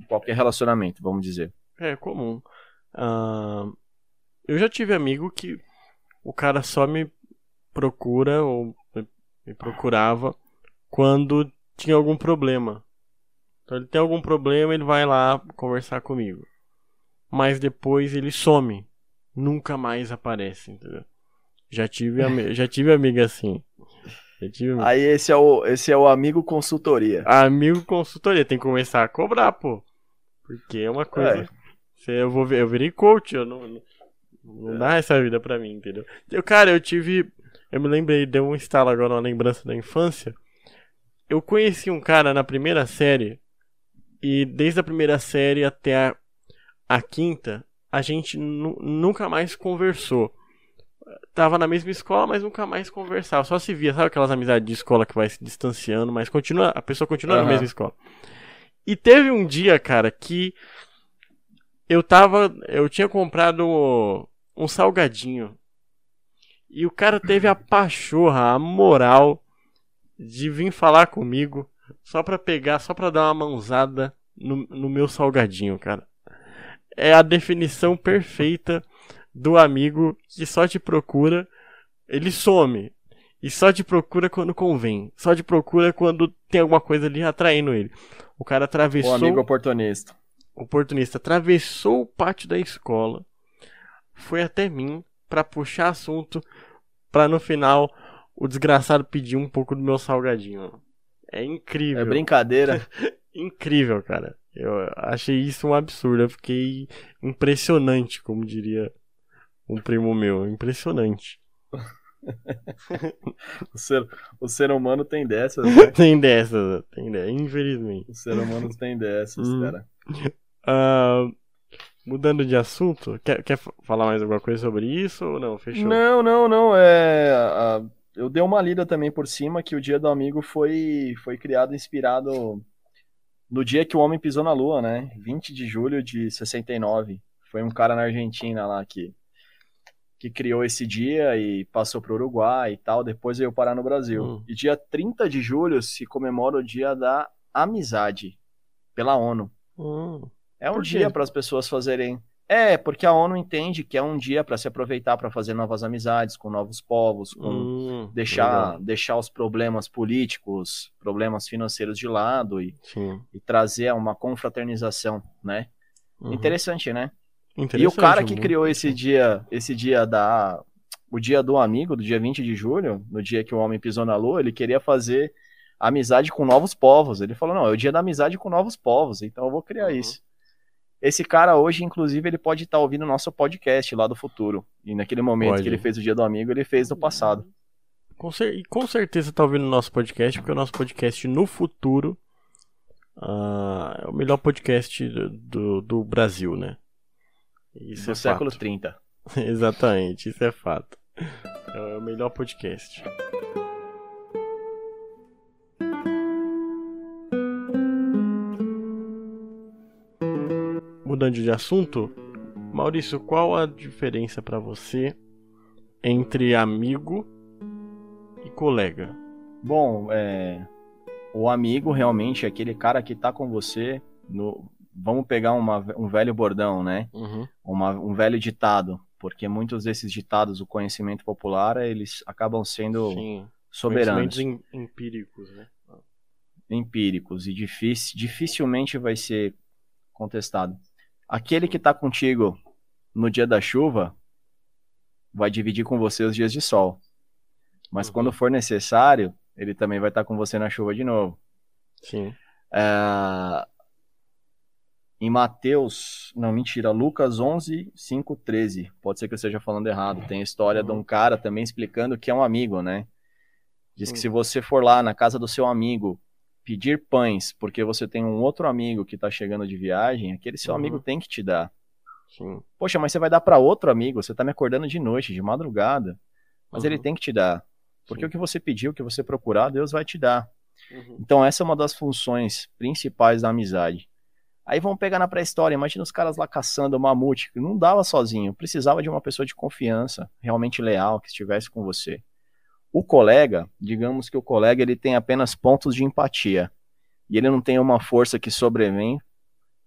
S2: Em qualquer relacionamento, vamos dizer.
S1: É comum. Uh, eu já tive amigo que o cara só me procura ou me procurava quando tinha algum problema. Então ele tem algum problema, ele vai lá conversar comigo. Mas depois ele some, nunca mais aparece, entendeu? Já tive, já tive amiga assim.
S2: Tive... Aí esse é, o, esse é o amigo consultoria.
S1: Amigo consultoria, tem que começar a cobrar, pô. Porque é uma coisa. É. Eu, vou, eu virei coach, eu não, não, não dá essa vida pra mim, entendeu? Eu, cara, eu tive eu me lembrei, deu um estalo agora, uma lembrança da infância. Eu conheci um cara na primeira série, e desde a primeira série até a, a quinta, a gente nunca mais conversou. Tava na mesma escola, mas nunca mais conversava. Só se via, sabe aquelas amizades de escola que vai se distanciando, mas continua, a pessoa continua uhum. na mesma escola. E teve um dia, cara, que eu tava. Eu tinha comprado um salgadinho e o cara teve a pachorra, a moral de vir falar comigo só pra pegar, só pra dar uma mãozada no, no meu salgadinho, cara. É a definição perfeita do amigo que só te procura, ele some. E só te procura quando convém. Só te procura quando tem alguma coisa ali atraindo ele. O cara atravessou. O
S2: amigo oportunista.
S1: Oportunista. Atravessou o pátio da escola. Foi até mim para puxar assunto, para no final o desgraçado pedir um pouco do meu salgadinho. É incrível.
S2: É brincadeira.
S1: incrível, cara. Eu achei isso um absurdo. Eu fiquei impressionante, como diria um primo meu. Impressionante.
S2: o, ser, o ser humano tem dessas, né?
S1: tem dessas, tem dessas, infelizmente.
S2: O ser humano tem dessas, hum. cara.
S1: Uh, Mudando de assunto, quer, quer falar mais alguma coisa sobre isso ou não? Fechou?
S2: Não, não, não. É, a, eu dei uma lida também por cima que o Dia do Amigo foi, foi criado inspirado no dia que o homem pisou na lua, né? 20 de julho de 69. Foi um cara na Argentina lá que, que criou esse dia e passou para o Uruguai e tal. Depois veio parar no Brasil.
S1: Hum.
S2: E dia 30 de julho se comemora o dia da amizade pela ONU.
S1: Hum,
S2: É um dia para as pessoas fazerem. É, porque a ONU entende que é um dia para se aproveitar para fazer novas amizades com novos povos, com
S1: hum,
S2: deixar,
S1: legal.
S2: deixar os problemas políticos, problemas financeiros de lado e, e trazer uma confraternização, né?
S1: Uhum.
S2: Interessante, né? E o
S1: Interessante,
S2: cara que
S1: muito
S2: criou esse
S1: interessante.
S2: dia, esse dia da o dia do amigo, do dia 20 de julho, no dia que o homem pisou na lua, ele queria fazer amizade com novos povos. Ele falou: "Não, é o dia da amizade com novos povos, então eu vou criar
S1: Uhum.
S2: isso". Esse cara hoje, inclusive, ele pode estar ouvindo o nosso podcast lá do futuro. E naquele momento
S1: Pode.
S2: que ele fez o dia do amigo, ele fez no passado.
S1: Com, cer- e com certeza tá ouvindo o nosso podcast, porque o nosso podcast no futuro ah, é o melhor podcast do, do, do Brasil, né? Isso
S2: do
S1: é
S2: século
S1: fato.
S2: 30.
S1: Exatamente, isso é fato. É o melhor podcast. Mudando de assunto, Maurício, qual a diferença pra você entre amigo e colega?
S2: Bom, é, o amigo realmente é aquele cara que tá com você no. Vamos pegar uma- um velho bordão, né?
S1: Uhum.
S2: Uma- um velho ditado, porque muitos desses ditados, o conhecimento popular, eles acabam sendo
S1: Sim.
S2: soberanos,
S1: Conhecimentos em- empíricos, né?
S2: empíricos e dificilmente vai ser contestado. Aquele que tá contigo no dia da chuva vai dividir com você os dias de sol. Mas
S1: Uhum.
S2: quando for necessário, ele também vai estar com você na chuva de novo.
S1: Sim.
S2: É, Em Mateus, não, mentira, Lucas 11, 5, 13. Pode ser que eu esteja falando errado. Tem a história de um cara também explicando que é um amigo, né? Diz que se você for lá na casa do seu amigo pedir pães porque você tem um outro amigo que tá chegando de viagem, aquele seu
S1: Uhum.
S2: amigo tem que te dar.
S1: Sim.
S2: Poxa, mas você vai dar para outro amigo, você tá me acordando de noite, de madrugada. Mas ele
S1: Uhum.
S2: tem que te dar. Porque
S1: Sim.
S2: o que você pediu, o que você procurar, Deus vai te dar.
S1: Uhum.
S2: Então essa é uma das funções principais da amizade. Aí vamos pegar na pré-história, imagina os caras lá caçando o mamute, que não dava sozinho, precisava de uma pessoa de confiança, realmente leal, que estivesse com você. O colega, digamos que o colega ele tem apenas pontos de empatia, e ele não tem uma força que sobrevém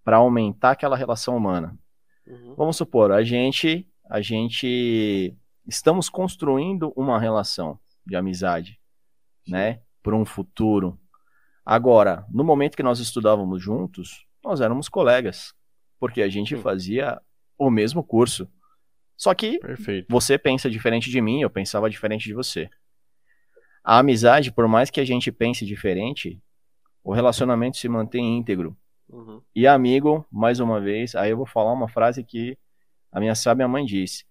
S2: para aumentar aquela relação humana.
S1: Uhum.
S2: Vamos supor, a gente, a gente estamos construindo uma relação de amizade, né, por um futuro. Agora, no momento que nós estudávamos juntos, nós éramos colegas, porque a gente
S1: Sim.
S2: fazia o mesmo curso. Só que
S1: Perfeito.
S2: você pensa diferente de mim, eu pensava diferente de você. A amizade, por mais que a gente pense diferente, o relacionamento se mantém íntegro.
S1: Uhum.
S2: E amigo, mais uma vez, aí eu vou falar uma frase que a minha sábia mãe disse: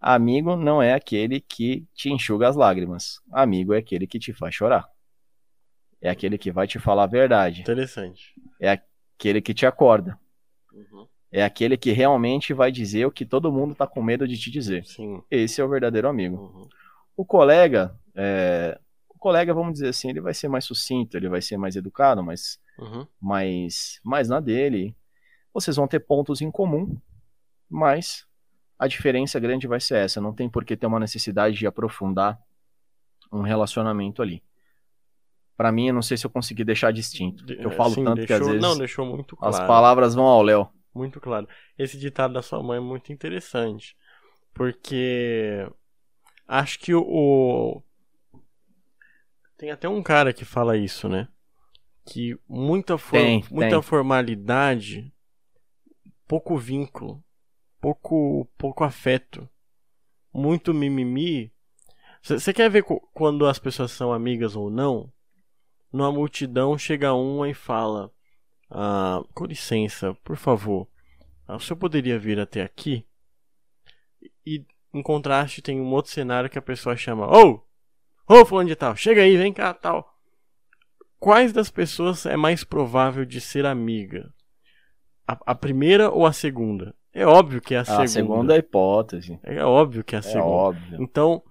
S2: Amigo não é aquele que te enxuga as lágrimas. Amigo é aquele que te faz chorar. É aquele que vai te falar a verdade.
S1: Interessante.
S2: Aquele que te acorda.
S1: Uhum.
S2: É aquele que realmente vai dizer o que todo mundo tá com medo de te dizer.
S1: Sim.
S2: Esse é o verdadeiro amigo.
S1: Uhum.
S2: O colega, é, colega, vamos dizer assim, ele vai ser mais sucinto, ele vai ser mais educado, mas
S1: Uhum.
S2: mais, mais na dele. Vocês vão ter pontos em comum, mas a diferença grande vai ser essa. Não tem por que ter uma necessidade de aprofundar um relacionamento ali. Pra mim, eu não sei se eu consegui deixar distinto.
S1: De-
S2: Eu falo
S1: sim,
S2: tanto que
S1: deixou-
S2: às vezes
S1: Não, deixou muito claro.
S2: as palavras vão ao léu.
S1: Muito claro. Esse ditado da sua mãe é muito interessante. Porque acho que o. Tem até um cara que fala isso, né? Que muita, for-
S2: Tem,
S1: muita
S2: tem.
S1: formalidade, pouco vínculo, pouco, pouco afeto, muito mimimi. Você quer ver quando as pessoas são amigas ou não? Numa multidão chega uma e fala: ah, Com licença, por favor, ah, o senhor poderia vir até aqui? E em contraste tem um outro cenário que a pessoa chama: Ô! Ô, fulano de tal, chega aí, vem cá, tal. Quais das pessoas é mais provável de ser amiga? A, a primeira ou a segunda? É óbvio que é a,
S2: A
S1: segunda.
S2: segunda hipótese.
S1: É óbvio que é a
S2: É
S1: segunda.
S2: óbvio.
S1: Então,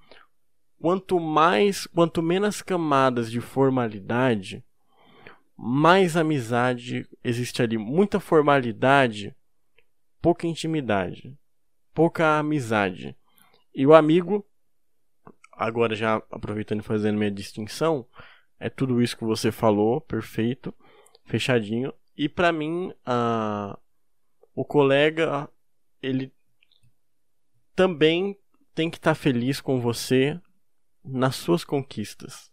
S1: quanto mais, quanto menos camadas de formalidade, mais amizade existe ali. Muita formalidade, pouca intimidade, pouca amizade. E o amigo, agora já aproveitando e fazendo minha distinção, é tudo isso que você falou, perfeito, fechadinho. E para mim, uh, o colega, ele também tem que estar tá feliz com você nas suas conquistas.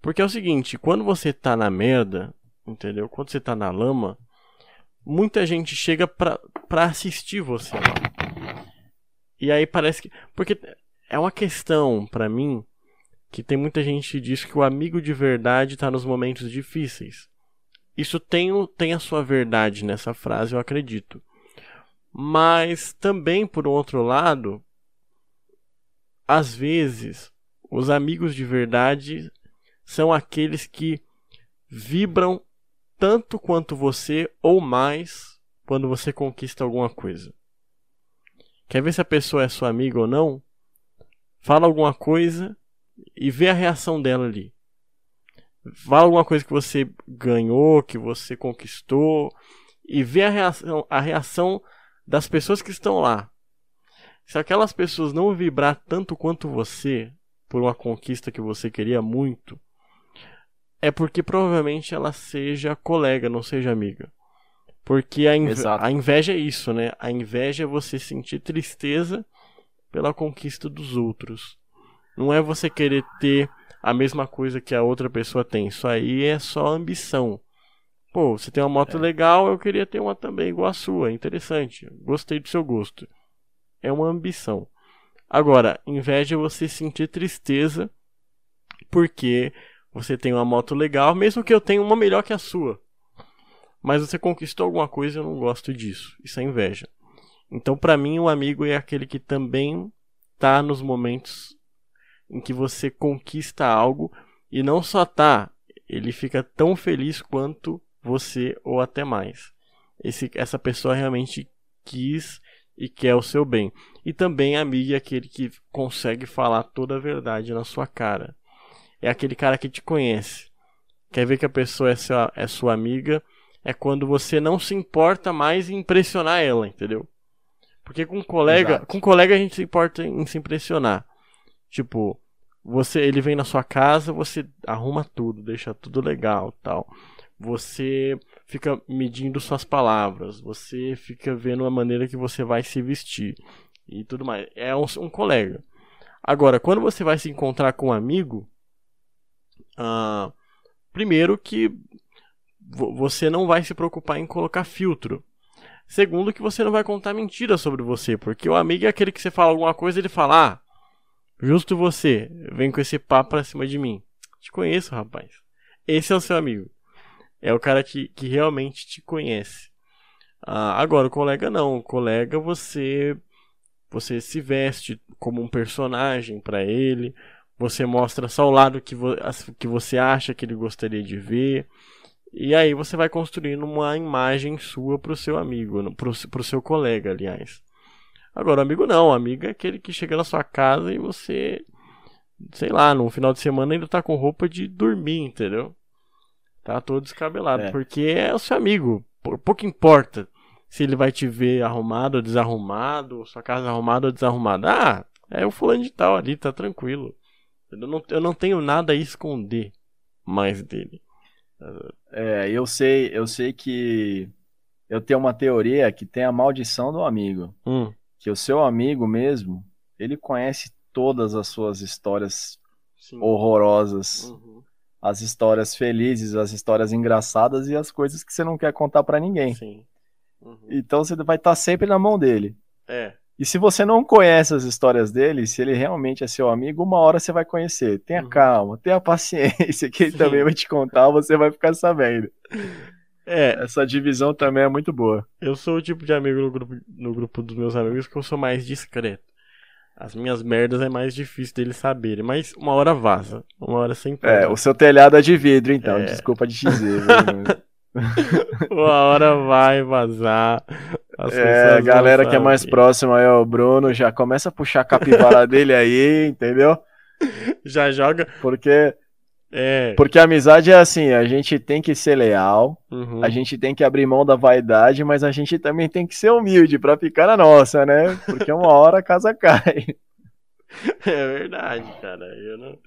S1: Porque é o seguinte, quando você tá na merda, entendeu? Quando você tá na lama, muita gente chega pra, pra assistir você lá. E aí parece que. Porque é uma questão, para mim, que tem muita gente que diz que o amigo de verdade tá nos momentos difíceis. Isso tem, tem a sua verdade nessa frase, eu acredito. Mas também, por outro lado, às vezes, os amigos de verdade são aqueles que vibram tanto quanto você ou mais quando você conquista alguma coisa. Quer ver se a pessoa é sua amiga ou não? Fala alguma coisa e vê a reação dela ali. Fala alguma coisa que você ganhou, que você conquistou e vê a reação, a reação das pessoas que estão lá. Se aquelas pessoas não vibrar tanto quanto você por uma conquista que você queria muito, é porque provavelmente ela seja colega, não seja amiga. Porque a, inve a inveja é isso, né? A inveja é você sentir tristeza pela conquista dos outros. Não é você querer ter a mesma coisa que a outra pessoa tem. Isso aí é só ambição. Pô, você tem uma moto é. legal, eu queria ter uma também igual a sua. Interessante. Gostei do seu gosto. É uma ambição. Agora, inveja é você sentir tristeza porque você tem uma moto legal, mesmo que eu tenha uma melhor que a sua. Mas você conquistou alguma coisa e eu não gosto disso. Isso é inveja. Então, para mim, o amigo é aquele que também tá nos momentos em que você conquista algo e não só tá, ele fica tão feliz quanto você ou até mais. Esse, essa pessoa realmente quis e quer o seu bem. E também amigo é aquele que consegue falar toda a verdade na sua cara é aquele cara que te conhece. Quer ver que a pessoa é sua, é sua amiga? É quando você não se importa mais em impressionar ela, entendeu? Porque com um colega, Exato. com um colega a gente se importa em se impressionar. Tipo, você, ele vem na sua casa, você arruma tudo, deixa tudo legal, tal. Você fica medindo suas palavras, você fica vendo a maneira que você vai se vestir e tudo mais. É um, um colega. Agora, quando você vai se encontrar com um amigo, Uh, primeiro que você não vai se preocupar em colocar filtro. Segundo que você não vai contar mentira sobre você, porque o amigo é aquele que você fala alguma coisa ele fala: "Ah, justo você, vem com esse papo pra cima de mim". Te conheço, rapaz. Esse é o seu amigo. É o cara que, que realmente te conhece. Uh, agora, o colega não. O colega você você se veste como um personagem para ele. Você mostra só o lado que, vo que você acha que ele gostaria de ver. E aí você vai construindo uma imagem sua pro seu amigo, pro, pro seu colega, aliás. Agora, amigo não, amigo é aquele que chega na sua casa e você, sei lá, no final de semana ainda tá com roupa de dormir, entendeu? Tá todo descabelado, é. porque é o seu amigo. Pouco importa se ele vai te ver arrumado ou desarrumado, sua casa arrumada ou desarrumada. Ah, é o fulano de tal ali, tá tranquilo. Eu não, eu não tenho nada a esconder mais dele.
S2: É, eu sei, eu sei que eu tenho uma teoria que tem a maldição do amigo.
S1: Hum.
S2: Que o seu amigo mesmo, ele conhece todas as suas histórias Sim. horrorosas. Uhum. As histórias felizes, as histórias engraçadas e as coisas que você não quer contar para ninguém.
S1: Uhum.
S2: Então você vai estar sempre na mão dele.
S1: É.
S2: E se você não conhece as histórias dele, se ele realmente é seu amigo, uma hora você vai conhecer. Tenha uhum. calma, tenha paciência, que ele Sim. também vai te contar, você vai ficar sabendo.
S1: É.
S2: Essa divisão também é muito boa.
S1: Eu sou o tipo de amigo no grupo, no grupo dos meus amigos que eu sou mais discreto. As minhas merdas é mais difícil deles saberem, mas uma hora vaza. Uma hora sempre.
S2: É, o seu telhado é de vidro, então. É. Desculpa de dizer.
S1: Uma hora vai vazar.
S2: É, a galera que é mais próxima aí, o Bruno, já começa a puxar a capivara dele aí, entendeu?
S1: Já joga.
S2: Porque
S1: É.
S2: Porque a amizade é assim, a gente tem que ser leal,
S1: Uhum.
S2: a gente tem que abrir mão da vaidade, mas a gente também tem que ser humilde pra ficar na nossa, né? Porque uma hora a casa cai.
S1: É verdade, cara. Eu não.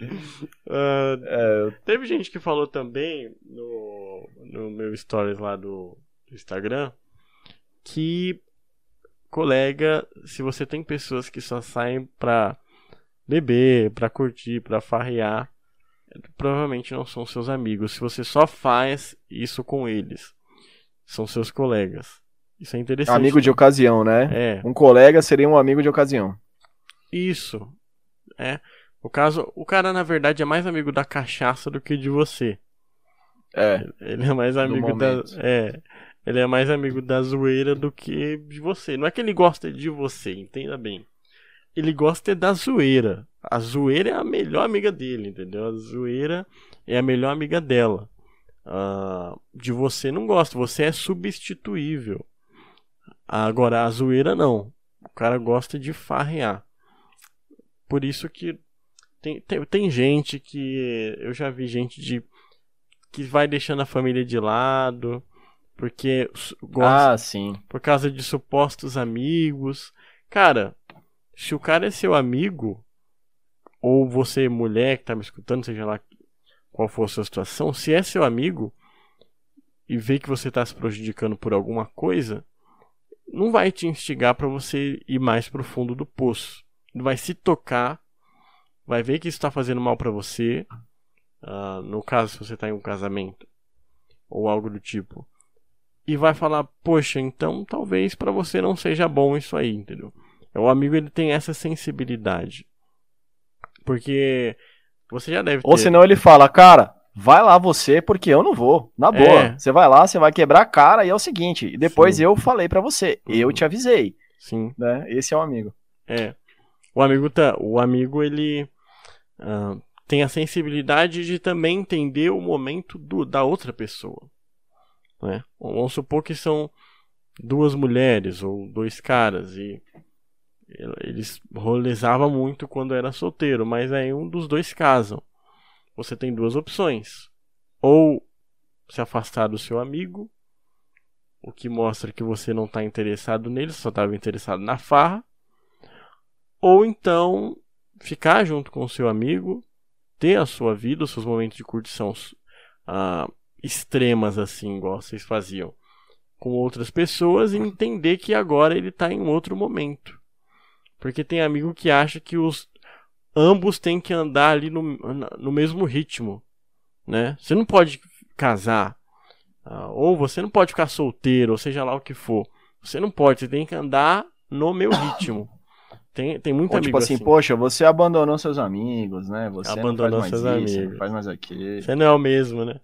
S1: Ah,
S2: É,
S1: teve gente que falou também no, no meu stories lá do, do Instagram que, colega, se você tem pessoas que só saem pra beber, pra curtir, pra farrear, provavelmente não são seus amigos. Se você só faz isso com eles, são seus colegas. Isso é interessante.
S2: amigo de ocasião, né?
S1: É.
S2: Um colega seria um amigo de ocasião.
S1: Isso. É. O caso, o cara na verdade é mais amigo da cachaça do que de você.
S2: É,
S1: Ele é mais amigo da é, ele é mais amigo da zoeira do que de você. Não é que ele gosta de você, entenda bem. Ele gosta da zoeira. A zoeira é a melhor amiga dele, entendeu? A zoeira é a melhor amiga dela. Ah, de você não gosta, você é substituível. Agora a zoeira não. O cara gosta de farrear. Por isso que tem, tem, tem gente que eu já vi gente de que vai deixando a família de lado porque gosta
S2: ah, sim.
S1: por causa de supostos amigos. Cara, se o cara é seu amigo ou você mulher que tá me escutando, seja lá qual for a sua situação, se é seu amigo e vê que você tá se prejudicando por alguma coisa, não vai te instigar para você ir mais pro fundo do poço. Ele vai se tocar, vai ver que isso está fazendo mal para você. ah, no caso, se você está em um casamento ou algo do tipo, e vai falar: Poxa, então talvez para você não seja bom isso aí, entendeu? O amigo ele tem essa sensibilidade, porque você já deve ter.
S2: Ou senão ele fala, cara, vai lá você, porque eu não vou. Na boa.
S1: É.
S2: Você vai lá, você vai quebrar a cara e é o seguinte. Depois
S1: Sim.
S2: eu falei pra você, eu
S1: Uhum.
S2: te avisei,
S1: Sim.
S2: né? Esse é o amigo.
S1: É. O amigo tá, o amigo ele ah, tem a sensibilidade de também entender o momento do, da outra pessoa. Né? Vamos supor que são duas mulheres ou dois caras e el- eles rolezavam muito quando era solteiro, mas aí um dos dois casam. Você tem duas opções: ou se afastar do seu amigo, o que mostra que você não está interessado nele, só estava interessado na farra, ou então ficar junto com o seu amigo, ter a sua vida, os seus momentos de curtição ah, extremas assim, igual vocês faziam, com outras pessoas e entender que agora ele está em outro momento. Porque tem amigo que acha que os ambos têm que andar ali no, no mesmo ritmo, né? Você não pode casar, ah, ou você não pode ficar solteiro, ou seja lá o que for. Você não pode, você tem que andar no meu ritmo. Tem, tem muito
S2: Ou tipo assim,
S1: assim.
S2: poxa, você abandonou seus amigos, né? Você
S1: Abandonou seus
S2: isso,
S1: amigos.
S2: não faz mais aquilo.
S1: Você não é o mesmo, né?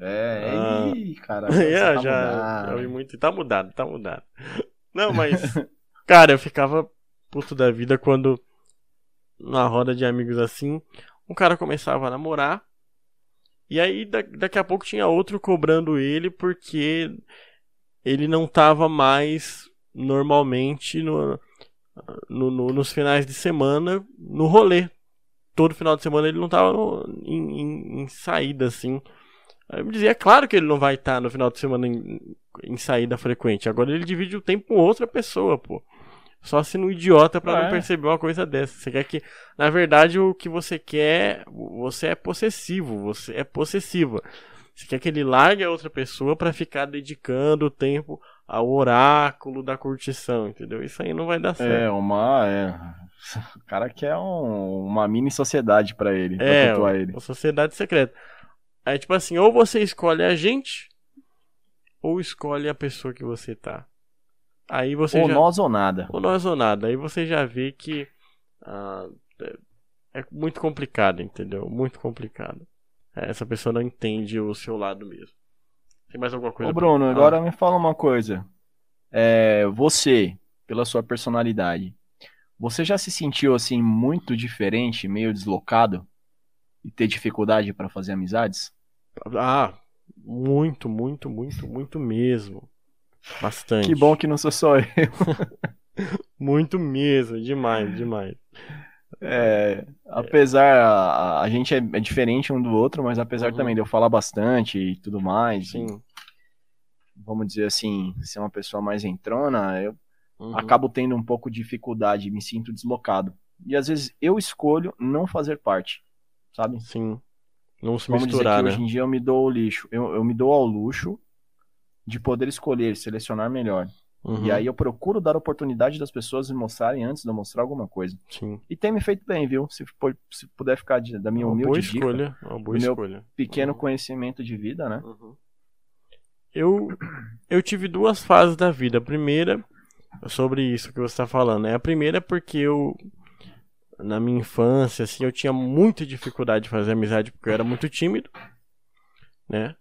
S2: É,
S1: Ah.
S2: ih, cara,
S1: É,
S2: tá
S1: já,
S2: mudado.
S1: já ouvi muito. Tá mudado, tá mudado. Não, mas. cara, eu ficava puto da vida quando, na roda de amigos assim, um cara começava a namorar. E aí, da- daqui a pouco, tinha outro cobrando ele porque ele não tava mais normalmente no, no- no- nos finais de semana no rolê. Todo final de semana ele não tava no- em, em- em saída assim. Aí eu me dizia, é claro que ele não vai estar no final de semana em, em saída frequente. Agora ele divide o tempo com outra pessoa, pô. Só se no idiota pra não
S2: É.
S1: perceber uma coisa dessa. Você quer que, na verdade, o que você quer, você é possessivo, você é possessiva. Você quer que ele largue a outra pessoa pra ficar dedicando o tempo ao oráculo da curtição, entendeu? Isso aí não vai dar certo.
S2: É, uma. É... O cara quer um- uma mini sociedade pra ele, pra
S1: É,
S2: cultuar ele.
S1: uma sociedade secreta. Aí, tipo assim, ou você escolhe a gente, ou escolhe a pessoa que você tá. Aí você
S2: Ou
S1: já.
S2: nós ou nada.
S1: Ou nós ou nada. Aí você já vê que. ah, é- é muito complicado, entendeu? Muito complicado. É, Essa pessoa não entende o seu lado mesmo. Tem mais alguma coisa?
S2: Ô
S1: pra-
S2: Bruno,
S1: Ah,
S2: agora me fala uma coisa. É, você, pela sua personalidade, você já se sentiu assim muito diferente, meio deslocado e ter dificuldade pra fazer amizades?
S1: Ah, muito, muito, muito, muito mesmo. Bastante.
S2: Que bom que não sou só eu.
S1: Muito mesmo, demais, demais.
S2: É, apesar, a, a gente é, é diferente um do outro, mas apesar
S1: Uhum.
S2: também de eu falar bastante e tudo mais,
S1: Sim.
S2: vamos dizer assim, ser uma pessoa mais entrona, eu
S1: Uhum.
S2: acabo tendo um pouco de dificuldade, me sinto deslocado. E às vezes eu escolho não fazer parte, sabe?
S1: Sim. Não se
S2: Vamos
S1: misturar,
S2: dizer que
S1: né?
S2: hoje em dia eu me dou o lixo, eu, eu me dou ao luxo de poder escolher, selecionar melhor.
S1: Uhum.
S2: E aí eu procuro dar oportunidade das pessoas me mostrarem antes de eu mostrar alguma coisa.
S1: Sim.
S2: E tem me feito bem, viu? Se, for- se puder ficar de- da minha
S1: Uma boa
S2: humilde dica,
S1: escolha. Uma boa
S2: meu
S1: escolha.
S2: pequeno
S1: Uhum.
S2: conhecimento de vida, né?
S1: Uhum. Eu, eu tive duas fases da vida. A primeira, sobre isso que você está falando, né? A primeira é porque eu, na minha infância, assim, eu tinha muita dificuldade de fazer amizade porque eu era muito tímido, né?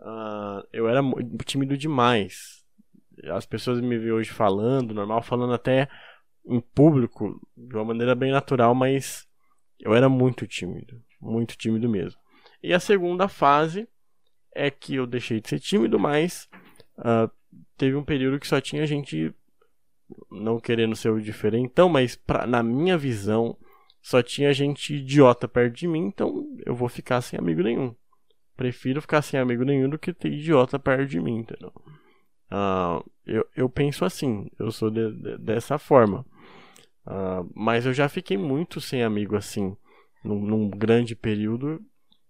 S1: Ah, eu era tímido demais. As pessoas me veem hoje falando, normal, falando até em público, de uma maneira bem natural, mas eu era muito tímido. Muito tímido mesmo. E a segunda fase é que eu deixei de ser tímido, mas ah, teve um período que só tinha gente não querendo ser o diferentão, mas pra, na minha visão só tinha gente idiota perto de mim, então eu vou ficar sem amigo nenhum. Prefiro ficar sem amigo nenhum do que ter idiota perto de mim, entendeu? Ah, eu, eu penso assim, eu sou de- de- dessa forma. Ah, mas eu já fiquei muito sem amigo assim, num, num grande período.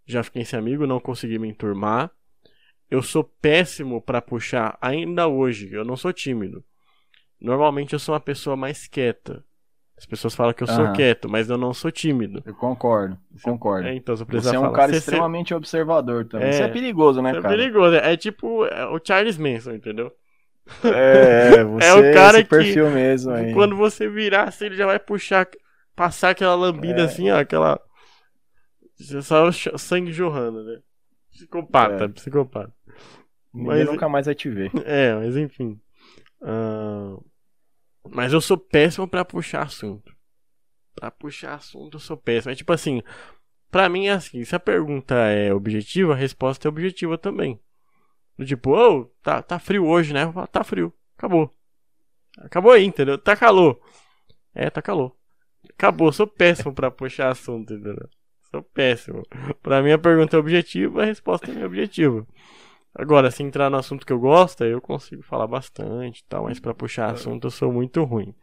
S1: Já fiquei sem amigo, não consegui me enturmar. Eu sou péssimo pra puxar, ainda hoje, eu não sou tímido. Normalmente eu sou uma pessoa mais quieta. As pessoas falam que eu sou
S2: Aham.
S1: quieto, mas eu não sou tímido.
S2: Eu concordo, eu concordo.
S1: É, então, você
S2: Você
S1: precisa
S2: é um
S1: falar.
S2: cara
S1: Você-
S2: extremamente observador também.
S1: É.
S2: Isso é perigoso, né,
S1: você é
S2: cara?
S1: perigoso. É tipo é o Charles Manson, entendeu?
S2: É, você
S1: É o cara
S2: esse
S1: que-
S2: perfil mesmo aí.
S1: Quando você virar, assim, ele já vai puxar, passar aquela lambida
S2: É.
S1: assim, ó, aquela. Só o ch- sangue jorrando, né? Psicopata,
S2: É.
S1: psicopata.
S2: Ninguém
S1: mas-
S2: nunca mais vai te ver.
S1: É, mas enfim. Ah, Mas eu sou péssimo pra puxar assunto. Pra puxar assunto eu sou péssimo. É tipo assim, pra mim é assim, se a pergunta é objetiva, a resposta é objetiva também. Tipo, ô, tá, tá frio hoje, né? Falo, Tá frio. Acabou. Acabou aí, entendeu? Tá calor. É, tá calor. Acabou, sou péssimo pra puxar assunto, entendeu? Sou péssimo. Pra mim a pergunta é objetiva, a resposta é objetiva. Agora, se entrar no assunto que eu gosto, eu consigo falar bastante e tal, mas pra puxar assunto eu sou muito ruim.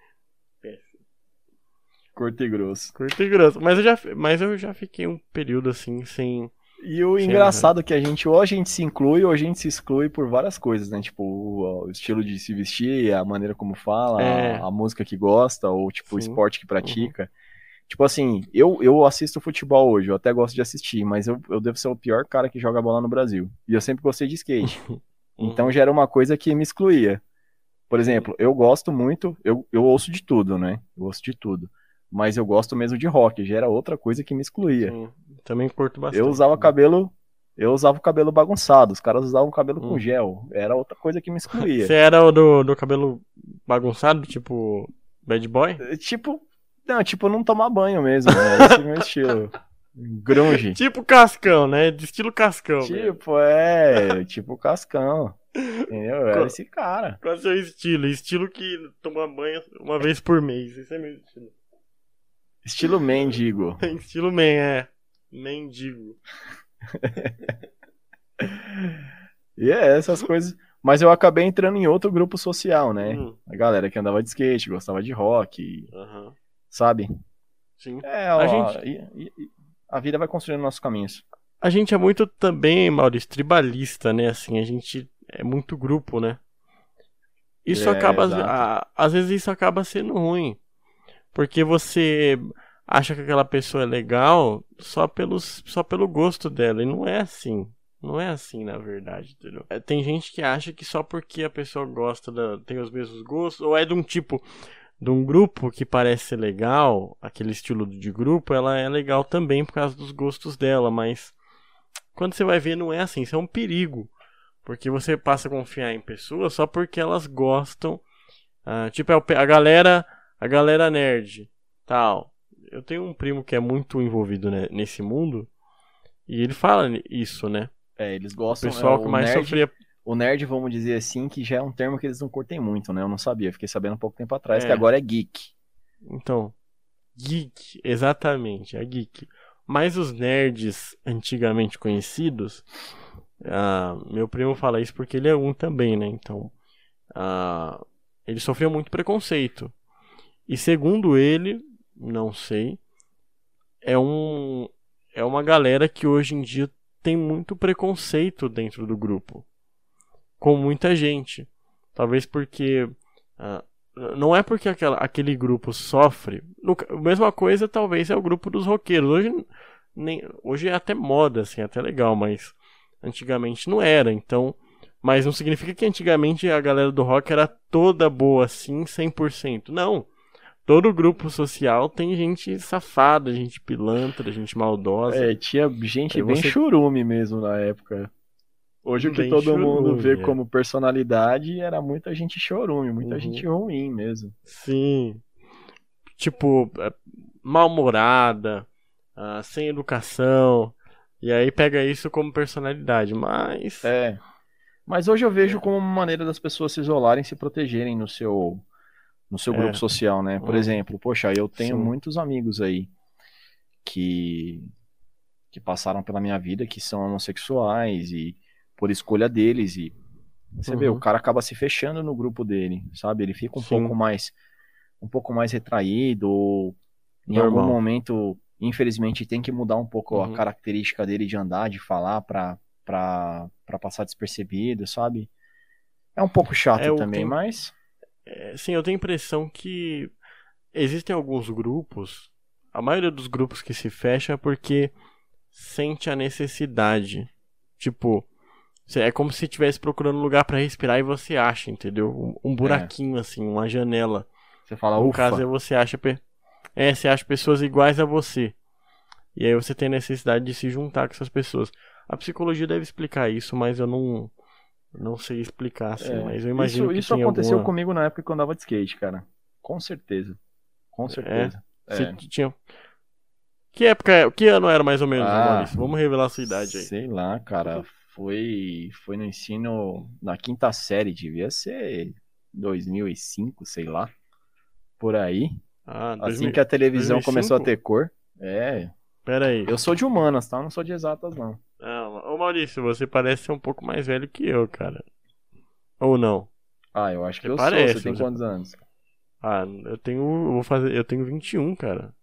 S2: Curto e grosso.
S1: Curto e grosso. Mas eu já, mas eu já fiquei um período assim, sem.
S2: E o
S1: Sim,
S2: engraçado é que a gente, ou a gente se inclui, ou a gente se exclui por várias coisas, né? Tipo, o, o estilo de se vestir, a maneira como fala,
S1: É.
S2: a, a música que gosta, ou tipo, o
S1: Sim. Uhum.
S2: esporte que pratica. Tipo assim, eu, eu assisto futebol hoje, eu até gosto de assistir, mas eu, eu devo ser o pior cara que joga bola no Brasil. E eu sempre gostei de skate. Então já era uma coisa que me excluía. Por exemplo, eu gosto muito, eu, eu ouço de tudo, né? Eu ouço de tudo. Mas eu gosto mesmo de rock, já era outra coisa que me excluía.
S1: Sim, também curto bastante.
S2: Eu usava cabelo, eu usava o cabelo bagunçado, os caras usavam cabelo com
S1: Hum.
S2: gel. Era outra coisa que me excluía.
S1: Você era o do, do cabelo bagunçado, tipo bad boy?
S2: tipo, não, tipo não tomar banho mesmo, né? Esse é o meu estilo. Grunge.
S1: Tipo cascão, né? De estilo cascão.
S2: Tipo, é, tipo cascão. Entendeu? Eu era esse cara.
S1: Qual é o seu estilo? Estilo que toma banho uma vez por mês. Esse é meu estilo.
S2: Estilo mendigo.
S1: estilo man, é. Mendigo.
S2: E é essas coisas. Mas eu acabei entrando em outro grupo social, né?
S1: Hum,
S2: A galera que andava de skate, gostava de rock,
S1: aham.
S2: Sabe?
S1: Sim.
S2: É, ó,
S1: gente-
S2: e- e- a vida vai construindo nossos caminhos.
S1: A gente é muito também, Maurício, tribalista, né? Assim, a gente é muito grupo, né? Isso
S2: É,
S1: acaba. a- às vezes isso acaba sendo ruim. Porque você acha que aquela pessoa é legal só, pelos, só pelo gosto dela. E não é assim. Não é assim, na verdade, entendeu? É, Tem gente que acha que só porque a pessoa gosta, da, tem os mesmos gostos, ou é de um tipo, de um grupo que parece ser legal, aquele estilo de grupo, ela é legal também por causa dos gostos dela, mas quando você vai ver, não é assim, isso é um perigo. Porque você passa a confiar em pessoas só porque elas gostam. ah, tipo, é o a galera, a galera nerd, tal. Eu tenho um primo que é muito envolvido né, nesse mundo e ele fala isso, né?
S2: É, eles
S1: O
S2: gostam.
S1: pessoal
S2: é,
S1: que
S2: o
S1: mais
S2: nerd,
S1: sofria.
S2: O nerd, vamos dizer assim, que já é um termo que eles não curtem muito, né? Eu não sabia, fiquei sabendo um pouco tempo atrás,
S1: É.
S2: que agora é geek.
S1: Então, geek, exatamente, a geek. Mas os nerds antigamente conhecidos, uh, meu primo fala isso porque ele é um também, né? Então, uh, ele sofreu muito preconceito. E segundo ele, não sei, é um é uma galera que hoje em dia tem muito preconceito dentro do grupo, com muita gente. Talvez porque uh, não é porque aquela, aquele grupo sofre. No, a mesma coisa talvez é o grupo dos roqueiros. Hoje, nem, hoje é até moda, assim, é até legal, mas antigamente não era. Então, mas não significa que antigamente a galera do rock era toda boa assim, 100%. Não. Todo grupo social tem gente safada, gente pilantra, gente maldosa.
S2: É, tinha gente Aí bem você... churume mesmo na época. Hoje o que todo chorume, mundo vê é. como personalidade era muita gente chorume, muita uhum. gente ruim mesmo.
S1: Sim. Tipo, é, mal-humorada, uh, sem educação. E aí pega isso como personalidade, mas.
S2: É. Mas hoje eu vejo como uma maneira das pessoas se isolarem, se protegerem no seu, no seu é. grupo social, né? Por uhum. exemplo, poxa, eu tenho Sim. muitos amigos aí que que passaram pela minha vida que são homossexuais e por escolha deles e você uhum. vê, o uhum. cara acaba se fechando no grupo dele, sabe? Ele fica um Sim. pouco mais um pouco mais retraído ou em Normal. algum momento, infelizmente, tem que mudar um pouco uhum. a característica dele de andar, de falar para para passar despercebido, sabe? É um pouco chato é, também, tenho... mas
S1: é, sim, eu tenho a impressão que existem alguns grupos, a maioria dos grupos que se fecha é porque sente a necessidade. Tipo, é como se estivesse procurando um lugar para respirar e você acha, entendeu? Um, buraquinho, é. assim, uma janela.
S2: Você fala,
S1: no
S2: Ufa.
S1: caso é você acha. É, você acha pessoas iguais a você. E aí você tem necessidade de se juntar com essas pessoas. A psicologia deve explicar isso, mas eu não. Não sei explicar, assim, é. mas eu imagino
S2: isso,
S1: que
S2: Isso aconteceu alguma... comigo na época que eu andava de skate, cara. Com certeza. Com certeza.
S1: É. é. Tinha... Que época, que ano era mais ou menos, ah, Maurício? Vamos revelar a sua idade aí.
S2: Sei lá, cara foi, foi no ensino na quinta série, devia ser 2005, sei lá, por aí. Ah, assim que a televisão 2005? começou a ter cor. É.
S1: Pera aí.
S2: Eu sou de humanas, tá? Não sou de exatas, não.
S1: Não, ô Maurício, você parece ser um pouco mais velho que eu, cara. Ou não?
S2: Ah, eu acho que você eu parece, sou. Você tem você... quantos anos?
S1: Ah, eu tenho. Eu vou fazer. Eu tenho 21, cara.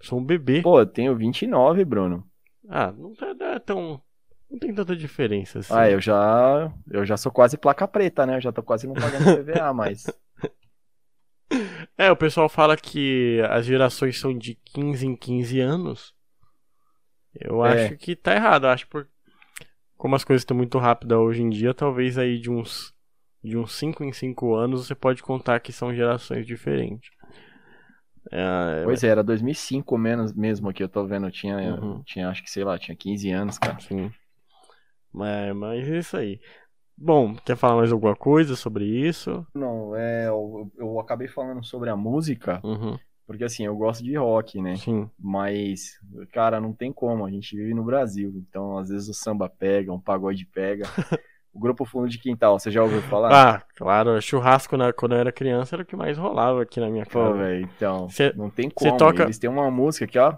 S1: Sou um bebê.
S2: Pô, eu tenho 29, Bruno.
S1: Ah, não é tão. Não tem tanta diferença assim.
S2: Ah, eu já. Eu já sou quase placa preta, né? Eu já tô quase não pagando PVA, mas.
S1: É, o pessoal fala que as gerações são de 15 em 15 anos. Eu é. acho que tá errado. Eu acho por... como as coisas estão muito rápidas hoje em dia, talvez aí de uns de uns 5 em 5 anos você pode contar que são gerações diferentes.
S2: É, pois é, era 2005 menos mesmo que eu tô vendo, tinha, uhum. tinha acho que sei lá, tinha 15 anos, cara.
S1: Sim. É, mas é isso aí. Bom, quer falar mais alguma coisa sobre isso?
S2: Não, é, eu, eu acabei falando sobre a música, uhum. porque assim, eu gosto de rock, né?
S1: Sim.
S2: Mas, cara, não tem como, a gente vive no Brasil, então às vezes o samba pega, um pagode pega. o grupo Fundo de Quintal, você já ouviu falar?
S1: Ah, claro, churrasco na, quando eu era criança era o que mais rolava aqui na minha casa.
S2: Pô, velho, então, cê, não tem como, toca... eles têm uma música aqui, ó.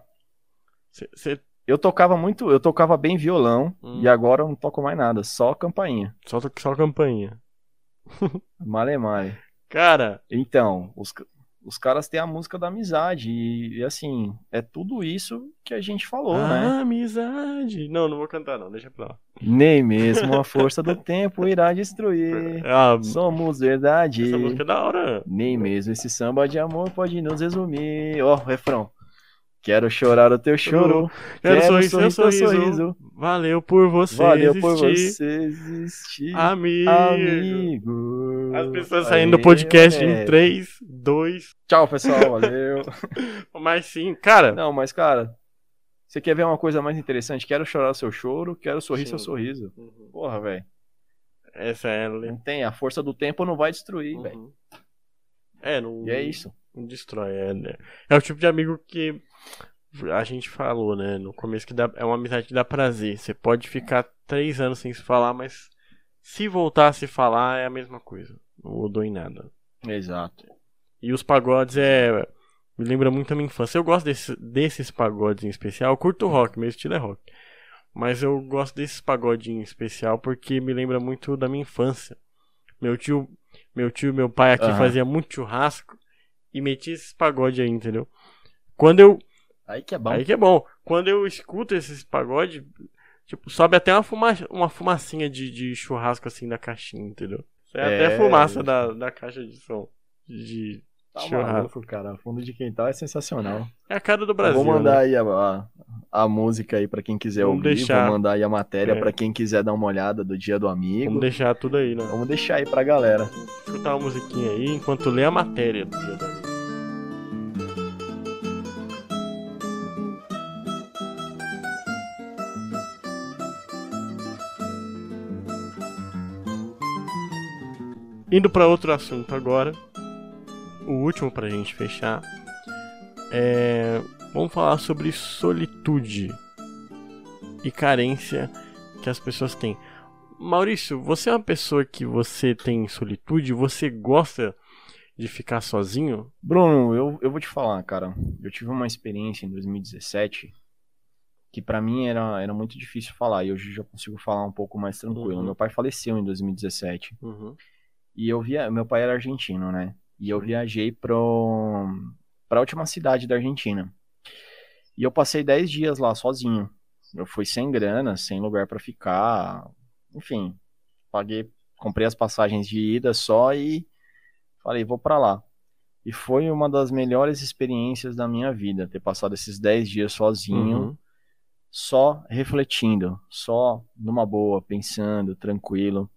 S1: Você
S2: eu tocava muito, eu tocava bem violão hum. e agora eu não toco mais nada, só campainha.
S1: Só, só campainha.
S2: male male.
S1: Cara.
S2: Então, os, os caras têm a música da amizade e, e, assim, é tudo isso que a gente falou,
S1: ah,
S2: né?
S1: Amizade. Não, não vou cantar não, deixa pra lá.
S2: Nem mesmo a força do tempo irá destruir. Ah, Somos verdade.
S1: Essa música é da hora.
S2: Nem mesmo esse samba de amor pode nos resumir. Ó, oh, refrão. Quero chorar o teu choro.
S1: Quero, quero sorrir sorriso. sorriso. Valeu por você
S2: Valeu
S1: existir.
S2: por você existir.
S1: Amigo.
S2: Amigo.
S1: As pessoas saindo do podcast em 3, 2.
S2: Tchau, pessoal. Valeu.
S1: mas sim, cara.
S2: Não, mas cara. Você quer ver uma coisa mais interessante? Quero chorar o seu choro, quero sorrir sim. seu sorriso. Uhum. Porra, velho.
S1: Essa é.
S2: Não tem. A força do tempo não vai destruir, uhum. velho.
S1: É, não.
S2: E é isso.
S1: Destrói. É, né? é o tipo de amigo que a gente falou, né, no começo que dá, é uma amizade que dá prazer. Você pode ficar três anos sem se falar, mas se voltar a se falar é a mesma coisa. Não mudou em nada.
S2: Exato.
S1: E os pagodes é Me lembra muito a minha infância. Eu gosto desse, desses pagodes em especial. Eu curto rock, meu estilo é rock. Mas eu gosto desses pagodinhos em especial porque me lembra muito da minha infância. Meu tio, meu tio, meu pai aqui uhum. fazia muito churrasco e metia esses pagodes aí, entendeu? Quando eu
S2: Aí que é bom.
S1: Aí que é bom. Quando eu escuto esses pagodes, tipo, sobe até uma, fuma, uma fumacinha de, de churrasco assim da caixinha, entendeu? É, é até fumaça da, da caixa de som. De
S2: tá. Maluco, cara. Fundo de quintal é sensacional.
S1: É a cara do Brasil.
S2: Eu vou mandar né? aí a, a, a, música aí pra quem quiser Vamos ouvir. Deixar. Vou mandar aí a matéria é. pra quem quiser dar uma olhada do dia do amigo.
S1: Vamos deixar tudo aí, né?
S2: Vamos deixar aí pra galera.
S1: Escutar uma musiquinha aí enquanto lê a matéria do dia do amigo. Indo para outro assunto agora, o último para a gente fechar, é... vamos falar sobre solitude e carência que as pessoas têm. Maurício, você é uma pessoa que você tem solitude? Você gosta de ficar sozinho?
S2: Bruno, eu, eu vou te falar, cara. Eu tive uma experiência em 2017 que para mim era, era muito difícil falar e hoje já consigo falar um pouco mais tranquilo. Uhum. Meu pai faleceu em 2017. Uhum. E eu via, meu pai era argentino, né? E eu viajei para a última cidade da Argentina. E eu passei 10 dias lá sozinho. Eu fui sem grana, sem lugar para ficar. Enfim, paguei, comprei as passagens de ida só e falei, vou para lá. E foi uma das melhores experiências da minha vida, ter passado esses 10 dias sozinho, uhum. só refletindo, só numa boa, pensando, tranquilo.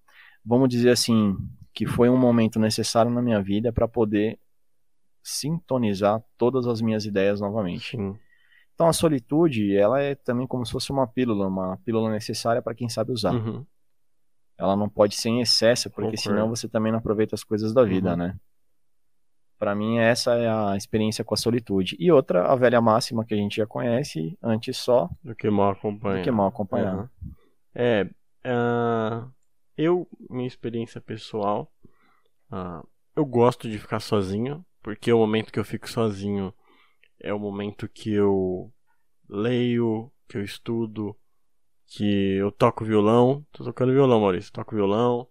S2: Vamos dizer assim, que foi um momento necessário na minha vida para poder sintonizar todas as minhas ideias novamente. Sim. Então a solitude, ela é também como se fosse uma pílula, uma pílula necessária para quem sabe usar. Uhum. Ela não pode ser em excesso, porque Concordo. senão você também não aproveita as coisas da vida, uhum. né? Para mim essa é a experiência com a solitude. E outra, a velha máxima que a gente já conhece, antes só
S1: do que mal acompanhado.
S2: Do que mal acompanhado. Uhum.
S1: É, uh, eu, minha experiência pessoal, uh, eu gosto de ficar sozinho, porque o momento que eu fico sozinho é o momento que eu leio, que eu estudo, que eu toco violão. Tô tocando violão, Maurício. Toco violão.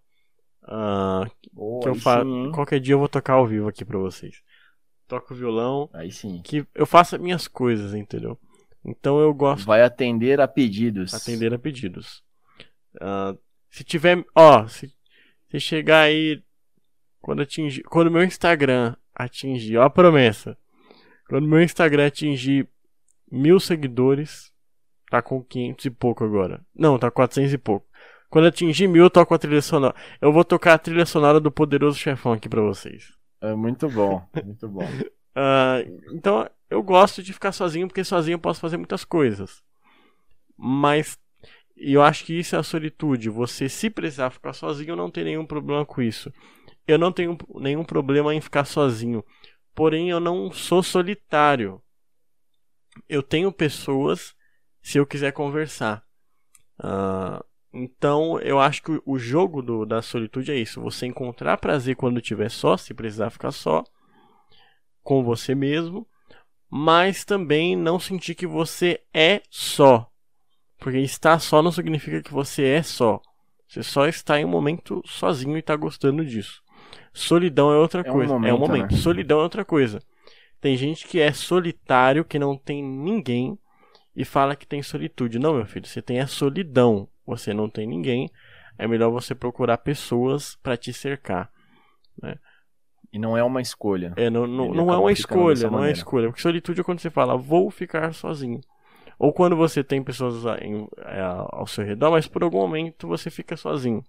S1: Uh, que eu faço. Qualquer dia eu vou tocar ao vivo aqui pra vocês. Toco violão.
S2: Aí sim.
S1: Que eu faço minhas coisas, entendeu? Então eu gosto.
S2: Vai atender a pedidos.
S1: Atender a pedidos. Uh, se tiver. Ó, se, se chegar aí. Quando atingir. Quando meu Instagram atingir. Ó a promessa. Quando meu Instagram atingir mil seguidores. Tá com 500 e pouco agora. Não, tá 400 e pouco. Quando atingir mil, eu toco a trilha sonora. Eu vou tocar a trilha sonora do Poderoso Chefão aqui pra vocês.
S2: É muito bom, muito bom.
S1: uh, então, eu gosto de ficar sozinho, porque sozinho eu posso fazer muitas coisas. Mas e eu acho que isso é a solitude. Você, se precisar ficar sozinho, não tem nenhum problema com isso. Eu não tenho nenhum problema em ficar sozinho. Porém, eu não sou solitário. Eu tenho pessoas se eu quiser conversar. Uh, então, eu acho que o jogo do, da solitude é isso. Você encontrar prazer quando estiver só, se precisar ficar só, com você mesmo. Mas também não sentir que você é só porque estar só não significa que você é só. Você só está em um momento sozinho e está gostando disso. Solidão é outra é coisa. Um momento, é um momento. Né? Solidão é outra coisa. Tem gente que é solitário, que não tem ninguém e fala que tem solitude. Não, meu filho, você tem a solidão. Você não tem ninguém. É melhor você procurar pessoas para te cercar. Né?
S2: E não é uma escolha.
S1: É, não, não, não é uma escolha, não é escolha. Porque solitude é quando você fala, vou ficar sozinho. Ou quando você tem pessoas em, é, ao seu redor, mas por algum momento você fica sozinho.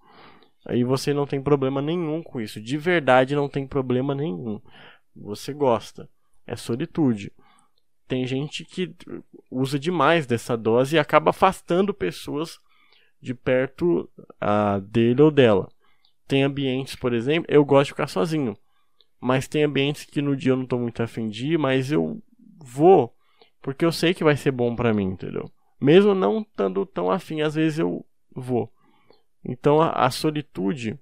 S1: Aí você não tem problema nenhum com isso. De verdade, não tem problema nenhum. Você gosta. É solitude. Tem gente que usa demais dessa dose e acaba afastando pessoas de perto uh, dele ou dela. Tem ambientes, por exemplo, eu gosto de ficar sozinho. Mas tem ambientes que no dia eu não estou muito afim de ir, mas eu vou porque eu sei que vai ser bom para mim, entendeu? Mesmo não estando tão afim, às vezes eu vou. Então a, a solitude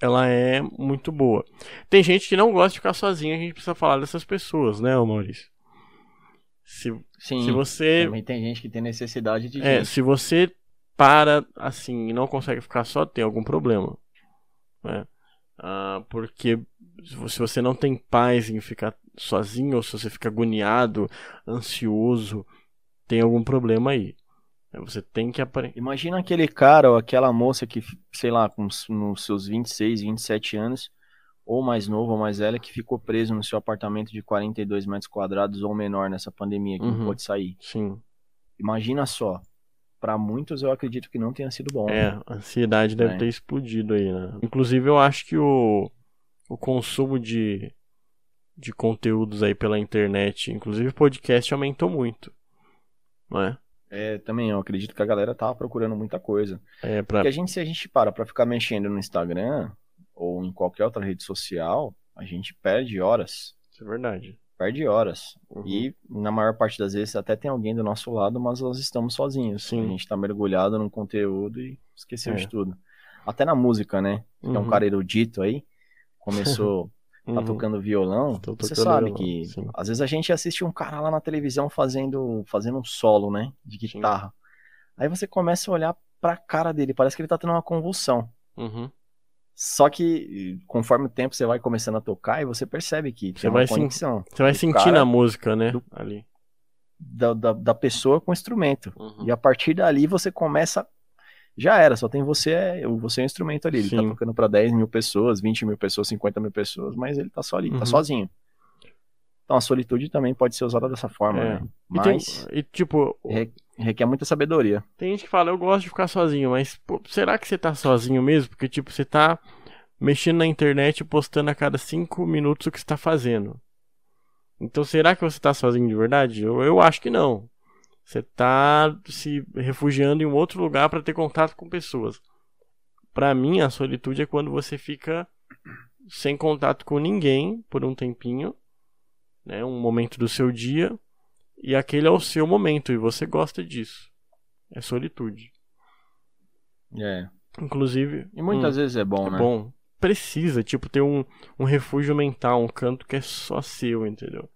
S1: ela é muito boa. Tem gente que não gosta de ficar sozinha, a gente precisa falar dessas pessoas, né, Maurício? Se,
S2: Sim,
S1: se você
S2: também tem gente que tem necessidade de
S1: é,
S2: gente.
S1: se você para assim e não consegue ficar só, tem algum problema. Né? Ah, porque se você não tem paz em ficar sozinho, ou se você fica agoniado, ansioso, tem algum problema aí. Você tem que aprender.
S2: Imagina aquele cara ou aquela moça que, sei lá, com os- nos seus 26, 27 anos, ou mais novo ou mais velha, que ficou preso no seu apartamento de 42 metros quadrados ou menor nessa pandemia, que
S1: Uhum.
S2: não pôde sair.
S1: Sim.
S2: Imagina só. Pra muitos eu acredito que não tenha sido bom.
S1: É,
S2: né?
S1: a ansiedade deve
S2: É.
S1: ter explodido aí, né? Inclusive, eu acho que o, o consumo de, de conteúdos aí pela internet, inclusive podcast, aumentou muito. Não é?
S2: É, também eu acredito que a galera tava procurando muita coisa.
S1: É pra.
S2: Porque a gente, se a gente para pra ficar mexendo no Instagram ou em qualquer outra rede social, a gente perde horas.
S1: Isso é verdade.
S2: Perde horas.
S1: Uhum.
S2: E na maior parte das vezes até tem alguém do nosso lado, mas nós estamos sozinhos.
S1: Sim.
S2: A gente tá mergulhado num conteúdo e esqueceu
S1: É.
S2: de tudo. Até na música, né? Tem um
S1: Uhum.
S2: cara erudito aí, começou, tá
S1: Uhum.
S2: tocando violão.
S1: Tô
S2: Você
S1: tocando
S2: sabe
S1: violão,
S2: que
S1: sim.
S2: às vezes a gente assiste um cara lá na televisão fazendo, fazendo um solo, né? De
S1: Sim.
S2: guitarra. Aí você começa a olhar pra cara dele, parece que ele tá tendo uma convulsão.
S1: Uhum.
S2: Só que conforme o tempo você vai começando a tocar e você percebe que
S1: Você
S2: tem
S1: vai
S2: conexão
S1: Você vai
S2: cara
S1: a música, né?
S2: do-
S1: Ali.
S2: da, da, da pessoa com o instrumento.
S1: Uhum.
S2: E a partir dali você começa. Já era, só tem você, é, você é o instrumento ali. Ele tá
S1: Sim.
S2: tocando pra 10 mil pessoas, 20 mil pessoas, 50 mil pessoas, mas ele tá só ali,
S1: Uhum.
S2: tá sozinho. Então a solitude também pode ser usada dessa forma,
S1: É.
S2: né?
S1: E, tem-
S2: Mas
S1: e, tipo,
S2: re- requer muita sabedoria.
S1: Tem gente que fala, eu gosto de ficar sozinho, mas pô, será que você tá sozinho mesmo? Porque, tipo, você tá mexendo na internet e postando a cada cinco minutos o que você tá fazendo. Então, será que você tá sozinho de verdade? Eu, eu acho que não. Você tá se refugiando em um outro lugar para ter contato com pessoas. Pra mim, a solitude é quando você fica sem contato com ninguém por um tempinho, né, um momento do seu dia, e aquele é o seu momento e você gosta disso. É solitude.
S2: É.
S1: Inclusive,
S2: E muitas
S1: hum,
S2: vezes é bom,
S1: é
S2: né?
S1: bom. Precisa, tipo, ter um, um refúgio mental, um canto que é só seu, entendeu?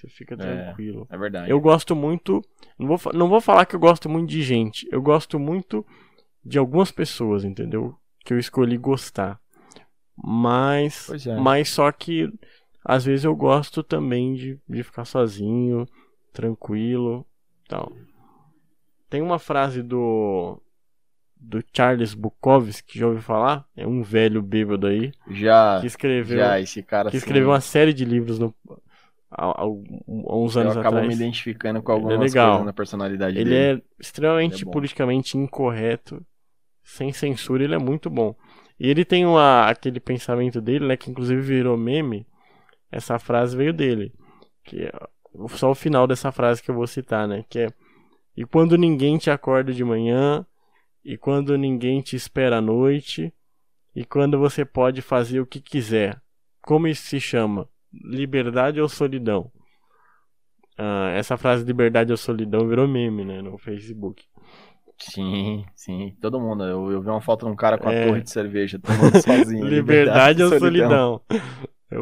S1: Você fica tranquilo.
S2: É verdade.
S1: Eu gosto muito. Não vou, não vou falar que eu gosto muito de gente. Eu gosto muito de algumas pessoas, entendeu? Que eu escolhi gostar. Mas.
S2: É.
S1: Mas só que às vezes eu gosto também de, de ficar sozinho, tranquilo tal. Tem uma frase do. Do Charles Bukowski, já ouviu falar? É um velho bêbado aí.
S2: Já,
S1: Que escreveu,
S2: já esse cara
S1: que
S2: assim,
S1: escreveu uma série de livros no, há, há- uns
S2: eu
S1: anos
S2: acabo
S1: atrás.
S2: me identificando com
S1: Ele é
S2: algumas
S1: legal.
S2: coisas na personalidade
S1: Ele
S2: dele.
S1: é extremamente
S2: Ele é
S1: politicamente incorreto, sem censura, ele é muito bom. E ele tem uma, aquele pensamento dele, né, que inclusive virou meme. Essa frase veio dele, que é só o final dessa frase que eu vou citar, né, que é e quando ninguém te acorda de manhã, e quando ninguém te espera à noite, e quando você pode fazer o que quiser. Como isso se chama? Liberdade ou solidão? Ah, essa frase liberdade ou solidão virou meme, né, no Facebook.
S2: Sim, sim. Todo mundo. Eu, eu vi uma foto de um cara com a
S1: É.
S2: torre de cerveja tomando sozinho.
S1: Liberdade ou solidão?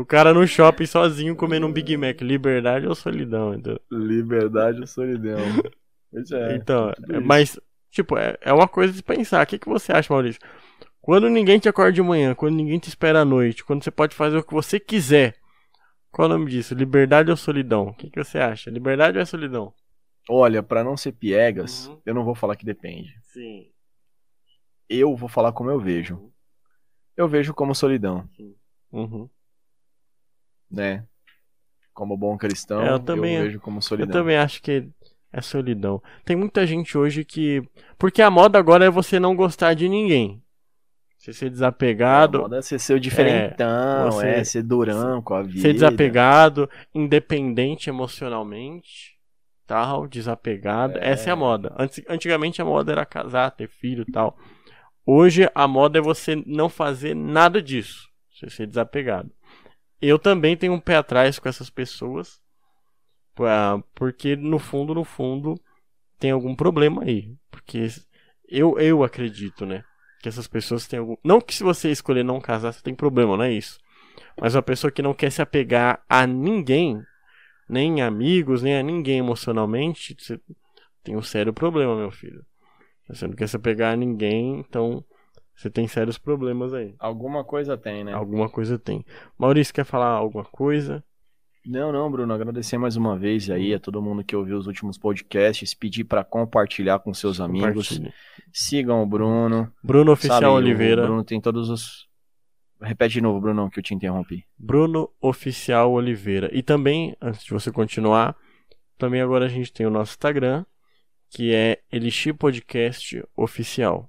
S1: O cara no shopping sozinho comendo um Big Mac. Liberdade ou solidão? Entendeu?
S2: Liberdade ou solidão. Pois é.
S1: então, é-
S2: isso.
S1: mas, tipo, é, é uma coisa de pensar. O que, que você acha, Maurício? Quando ninguém te acorda de manhã, quando ninguém te espera à noite, quando você pode fazer o que você quiser. Qual é o nome disso? Liberdade ou solidão? O que, que você acha? Liberdade ou é solidão?
S2: Olha, pra não ser piegas,
S1: Uhum.
S2: eu não vou falar que depende.
S1: Sim.
S2: Eu vou falar como eu vejo. Eu vejo como solidão,
S1: Uhum.
S2: Né? Como bom cristão,
S1: É, eu
S2: eu,
S1: também-
S2: vejo como
S1: Eu
S2: solidão.
S1: também acho que é solidão. Tem muita gente hoje que. Porque a moda agora é você não gostar de ninguém. Você ser
S2: A
S1: desapegado.
S2: moda é ser seu diferentão,
S1: você-
S2: é, ser durão com a vida.
S1: ser desapegado, independente emocionalmente, tal, desapegado.
S2: É.
S1: Essa é a moda. Antes- Antigamente a moda era casar, ter filho e tal. Hoje a moda é você não fazer nada disso. Você ser desapegado. Eu também tenho um pé atrás com essas pessoas. Porque no fundo, no fundo, tem algum problema aí. Porque eu, eu acredito, né? que essas pessoas têm algum. Não que se você escolher não casar, você tem problema, não é isso. Mas uma pessoa que não quer se apegar a ninguém, nem amigos, nem a ninguém emocionalmente, você tem um sério problema, meu filho. Você não quer se apegar a ninguém, então você tem sérios problemas aí.
S2: Alguma coisa tem, né?
S1: Alguma coisa tem. Maurício, quer falar alguma coisa?
S2: Não, não, Bruno. Agradecer mais uma vez aí a todo mundo que ouviu os últimos podcasts. Pedir para compartilhar com seus amigos. Sigam o Bruno.
S1: Bruno Oficial Sabe, Oliveira.
S2: O Bruno tem todos os. Repete de novo, Bruno, que eu te interrompi.
S1: Bruno Oficial Oliveira. E também, antes de você continuar, também agora a gente tem o nosso Instagram, que é Elixir Podcast Oficial.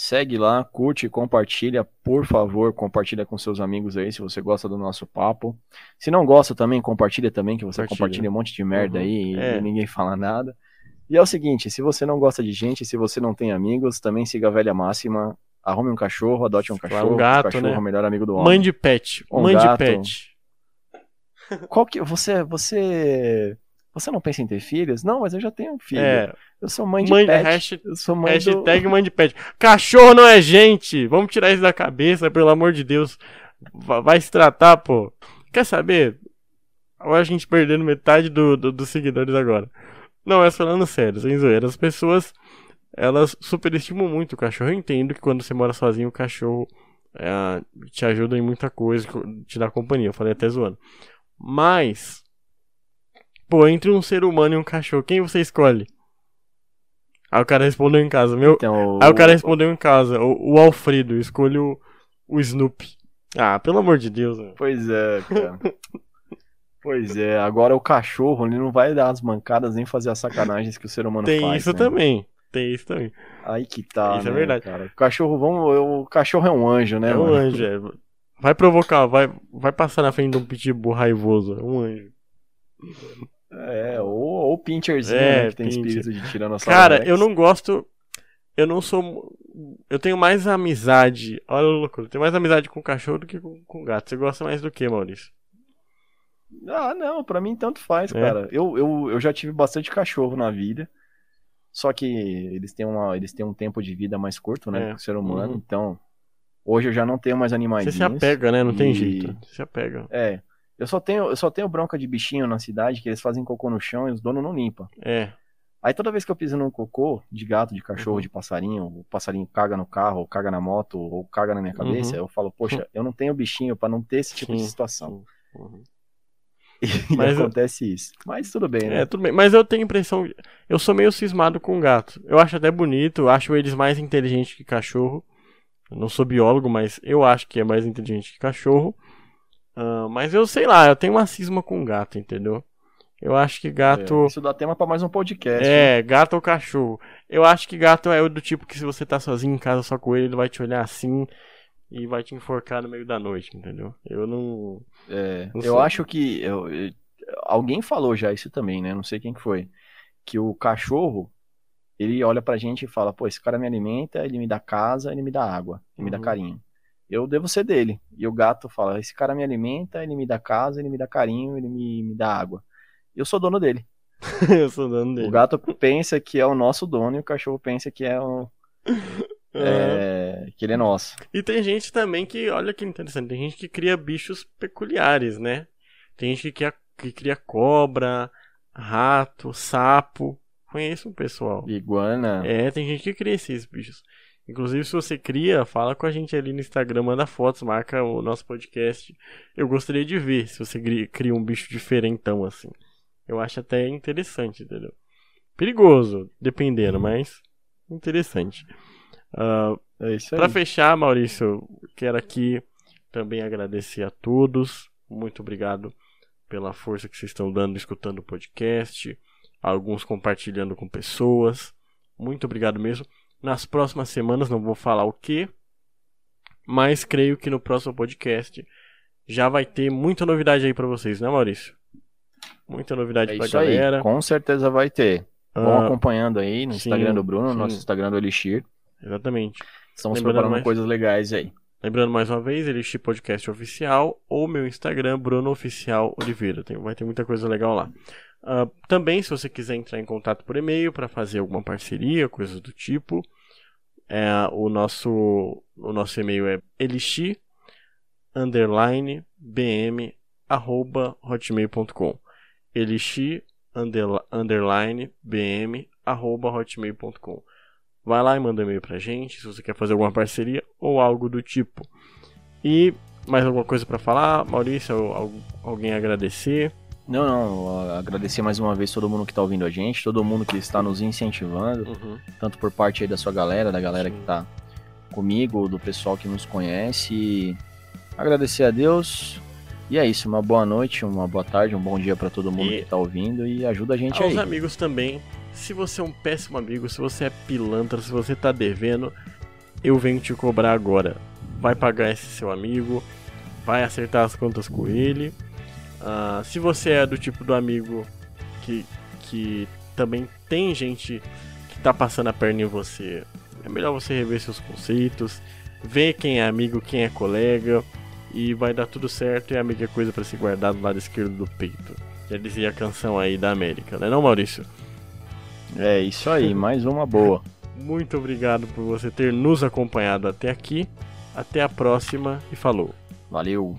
S2: Segue lá, curte, compartilha, por favor, compartilha com seus amigos aí se você gosta do nosso papo. Se não gosta também, compartilha também, que você compartilha, compartilha um monte de merda uhum. aí é. e ninguém fala nada. E é o seguinte, se você não gosta de gente, se você não tem amigos, também siga a velha máxima, arrume um cachorro, adote um cachorro,
S1: um gato,
S2: cachorro
S1: né?
S2: é o melhor amigo do homem.
S1: Mãe de pet, um mãe gato. de pet.
S2: Qual que você você você não pensa em ter filhos? Não, mas eu já tenho um filho. É. Eu sou mãe de mãe, pet. Hashtag, eu sou mãe
S1: hashtag do... mãe de pet. Cachorro não é gente. Vamos tirar isso da cabeça, pelo amor de Deus. Vai se tratar, pô. Quer saber? Agora a gente perdendo metade do, do, dos seguidores agora. Não, mas falando sério, sem zoeira. As pessoas, elas superestimam muito o cachorro. Eu entendo que quando você mora sozinho, o cachorro é, te ajuda em muita coisa, te dá companhia. Eu falei até zoando. Mas, pô, entre um ser humano e um cachorro, quem você escolhe? Aí o cara respondeu em casa, meu. Então, Aí o cara respondeu em casa, o, o Alfredo, escolho o, o Snoopy. Ah, pelo amor de Deus. Meu.
S2: Pois é, cara. pois é, agora o cachorro ele não vai dar as mancadas nem fazer as sacanagens que o ser humano
S1: Tem
S2: faz.
S1: Tem isso
S2: né?
S1: também. Tem isso também.
S2: Aí que tá.
S1: Isso
S2: é
S1: né, é verdade.
S2: Cara? O cachorro, vamos, o cachorro é um anjo, né?
S1: É um mano? anjo, é. Vai provocar, vai, vai passar na frente de um pitbull raivoso. É um anjo.
S2: É, ou, ou Pincherzinho, é, né, que tem Pincher. espírito de tiranossauro
S1: Cara, Rex. eu não gosto... Eu não sou... Eu tenho mais amizade... Olha o loucura. Eu tenho mais amizade com cachorro do que com, com gato. Você gosta mais do que, Maurício?
S2: Ah, não. Pra mim, tanto faz, é. cara. Eu, eu, eu já tive bastante cachorro na vida. Só que eles têm, uma, eles têm um tempo de vida mais curto, né? É. Que o ser humano. Uhum. Então, hoje eu já não tenho mais animais.
S1: Você se apega, né? Não e... tem jeito. Você se apega.
S2: É. Eu só tenho, eu só tenho bronca de bichinho na cidade que eles fazem cocô no chão e os donos não limpam.
S1: É.
S2: Aí toda vez que eu piso num cocô de gato, de cachorro, uhum. de passarinho, o passarinho caga no carro, ou caga na moto, ou caga na minha cabeça, uhum. eu falo, poxa, eu não tenho bichinho para não ter esse tipo sim, de situação. Uhum. E Mas acontece eu... isso. Mas tudo bem, né?
S1: É, tudo bem. Mas eu tenho a impressão. Eu sou meio cismado com gato. Eu acho até bonito, acho eles mais inteligentes que cachorro. Eu não sou biólogo, mas eu acho que é mais inteligente que cachorro. Uh, mas eu sei lá, eu tenho uma cisma com gato, entendeu? Eu acho que gato.
S2: É, isso dá tema para mais um podcast.
S1: É, né? gato ou cachorro. Eu acho que gato é o do tipo que se você tá sozinho em casa só com ele, ele vai te olhar assim e vai te enforcar no meio da noite, entendeu? Eu não.
S2: É, não eu acho que. Eu, eu, alguém falou já isso também, né? Não sei quem que foi. Que o cachorro, ele olha pra gente e fala: pô, esse cara me alimenta, ele me dá casa, ele me dá água, ele uhum. me dá uhum. carinho eu devo ser dele. E o gato fala: esse cara me alimenta, ele me dá casa, ele me dá carinho, ele me, me dá água. Eu sou dono dele.
S1: eu sou dono dele.
S2: O gato pensa que é o nosso dono e o cachorro pensa que é o. É, que ele é nosso.
S1: E tem gente também que, olha que interessante, tem gente que cria bichos peculiares, né? Tem gente que cria, que cria cobra, rato, sapo. Conheço um pessoal.
S2: Iguana.
S1: É, tem gente que cria esses bichos. Inclusive, se você cria, fala com a gente ali no Instagram, manda fotos, marca o nosso podcast. Eu gostaria de ver se você cria um bicho diferentão assim. Eu acho até interessante, entendeu? Perigoso, dependendo, mas interessante. Uh, é isso aí. Pra fechar, Maurício, quero aqui também agradecer a todos. Muito obrigado pela força que vocês estão dando escutando o podcast. Alguns compartilhando com pessoas. Muito obrigado mesmo. Nas próximas semanas, não vou falar o que, mas creio que no próximo podcast já vai ter muita novidade aí para vocês, né, Maurício? Muita novidade
S2: é
S1: pra galera.
S2: Aí, com certeza vai ter. Vão ah, acompanhando aí no sim, Instagram do Bruno, no nosso Instagram do Elixir.
S1: Exatamente.
S2: Estamos Lembrando preparando mais... coisas legais aí.
S1: Lembrando mais uma vez, Elixir Podcast Oficial ou meu Instagram, Bruno Oficial Oliveira. Tem, vai ter muita coisa legal lá. Uh, também, se você quiser entrar em contato por e-mail para fazer alguma parceria, coisas do tipo, É, o nosso o nosso e-mail é elixir underline bm arroba hotmail.com elixir underline bm arroba hotmail.com vai lá e manda um e-mail pra gente se você quer fazer alguma parceria ou algo do tipo. E mais alguma coisa para falar? Maurício alguém agradecer
S2: não, não, agradecer mais uma vez todo mundo que está ouvindo a gente, todo mundo que está nos incentivando, uhum. tanto por parte aí da sua galera, da galera Sim. que está comigo, do pessoal que nos conhece. Agradecer a Deus. E é isso, uma boa noite, uma boa tarde, um bom dia para todo mundo e... que está ouvindo e ajuda a gente
S1: Aos
S2: aí.
S1: Aos amigos também. Se você é um péssimo amigo, se você é pilantra, se você está devendo, eu venho te cobrar agora. Vai pagar esse seu amigo, vai acertar as contas com ele Uh, se você é do tipo do amigo que, que também tem gente que tá passando a perna em você, é melhor você rever seus conceitos, ver quem é amigo, quem é colega, e vai dar tudo certo. E amigo é coisa para se guardar do lado esquerdo do peito. Já dizia a canção aí da América, né, não, Maurício?
S2: É isso aí, mais uma boa.
S1: Muito obrigado por você ter nos acompanhado até aqui. Até a próxima e falou.
S2: Valeu.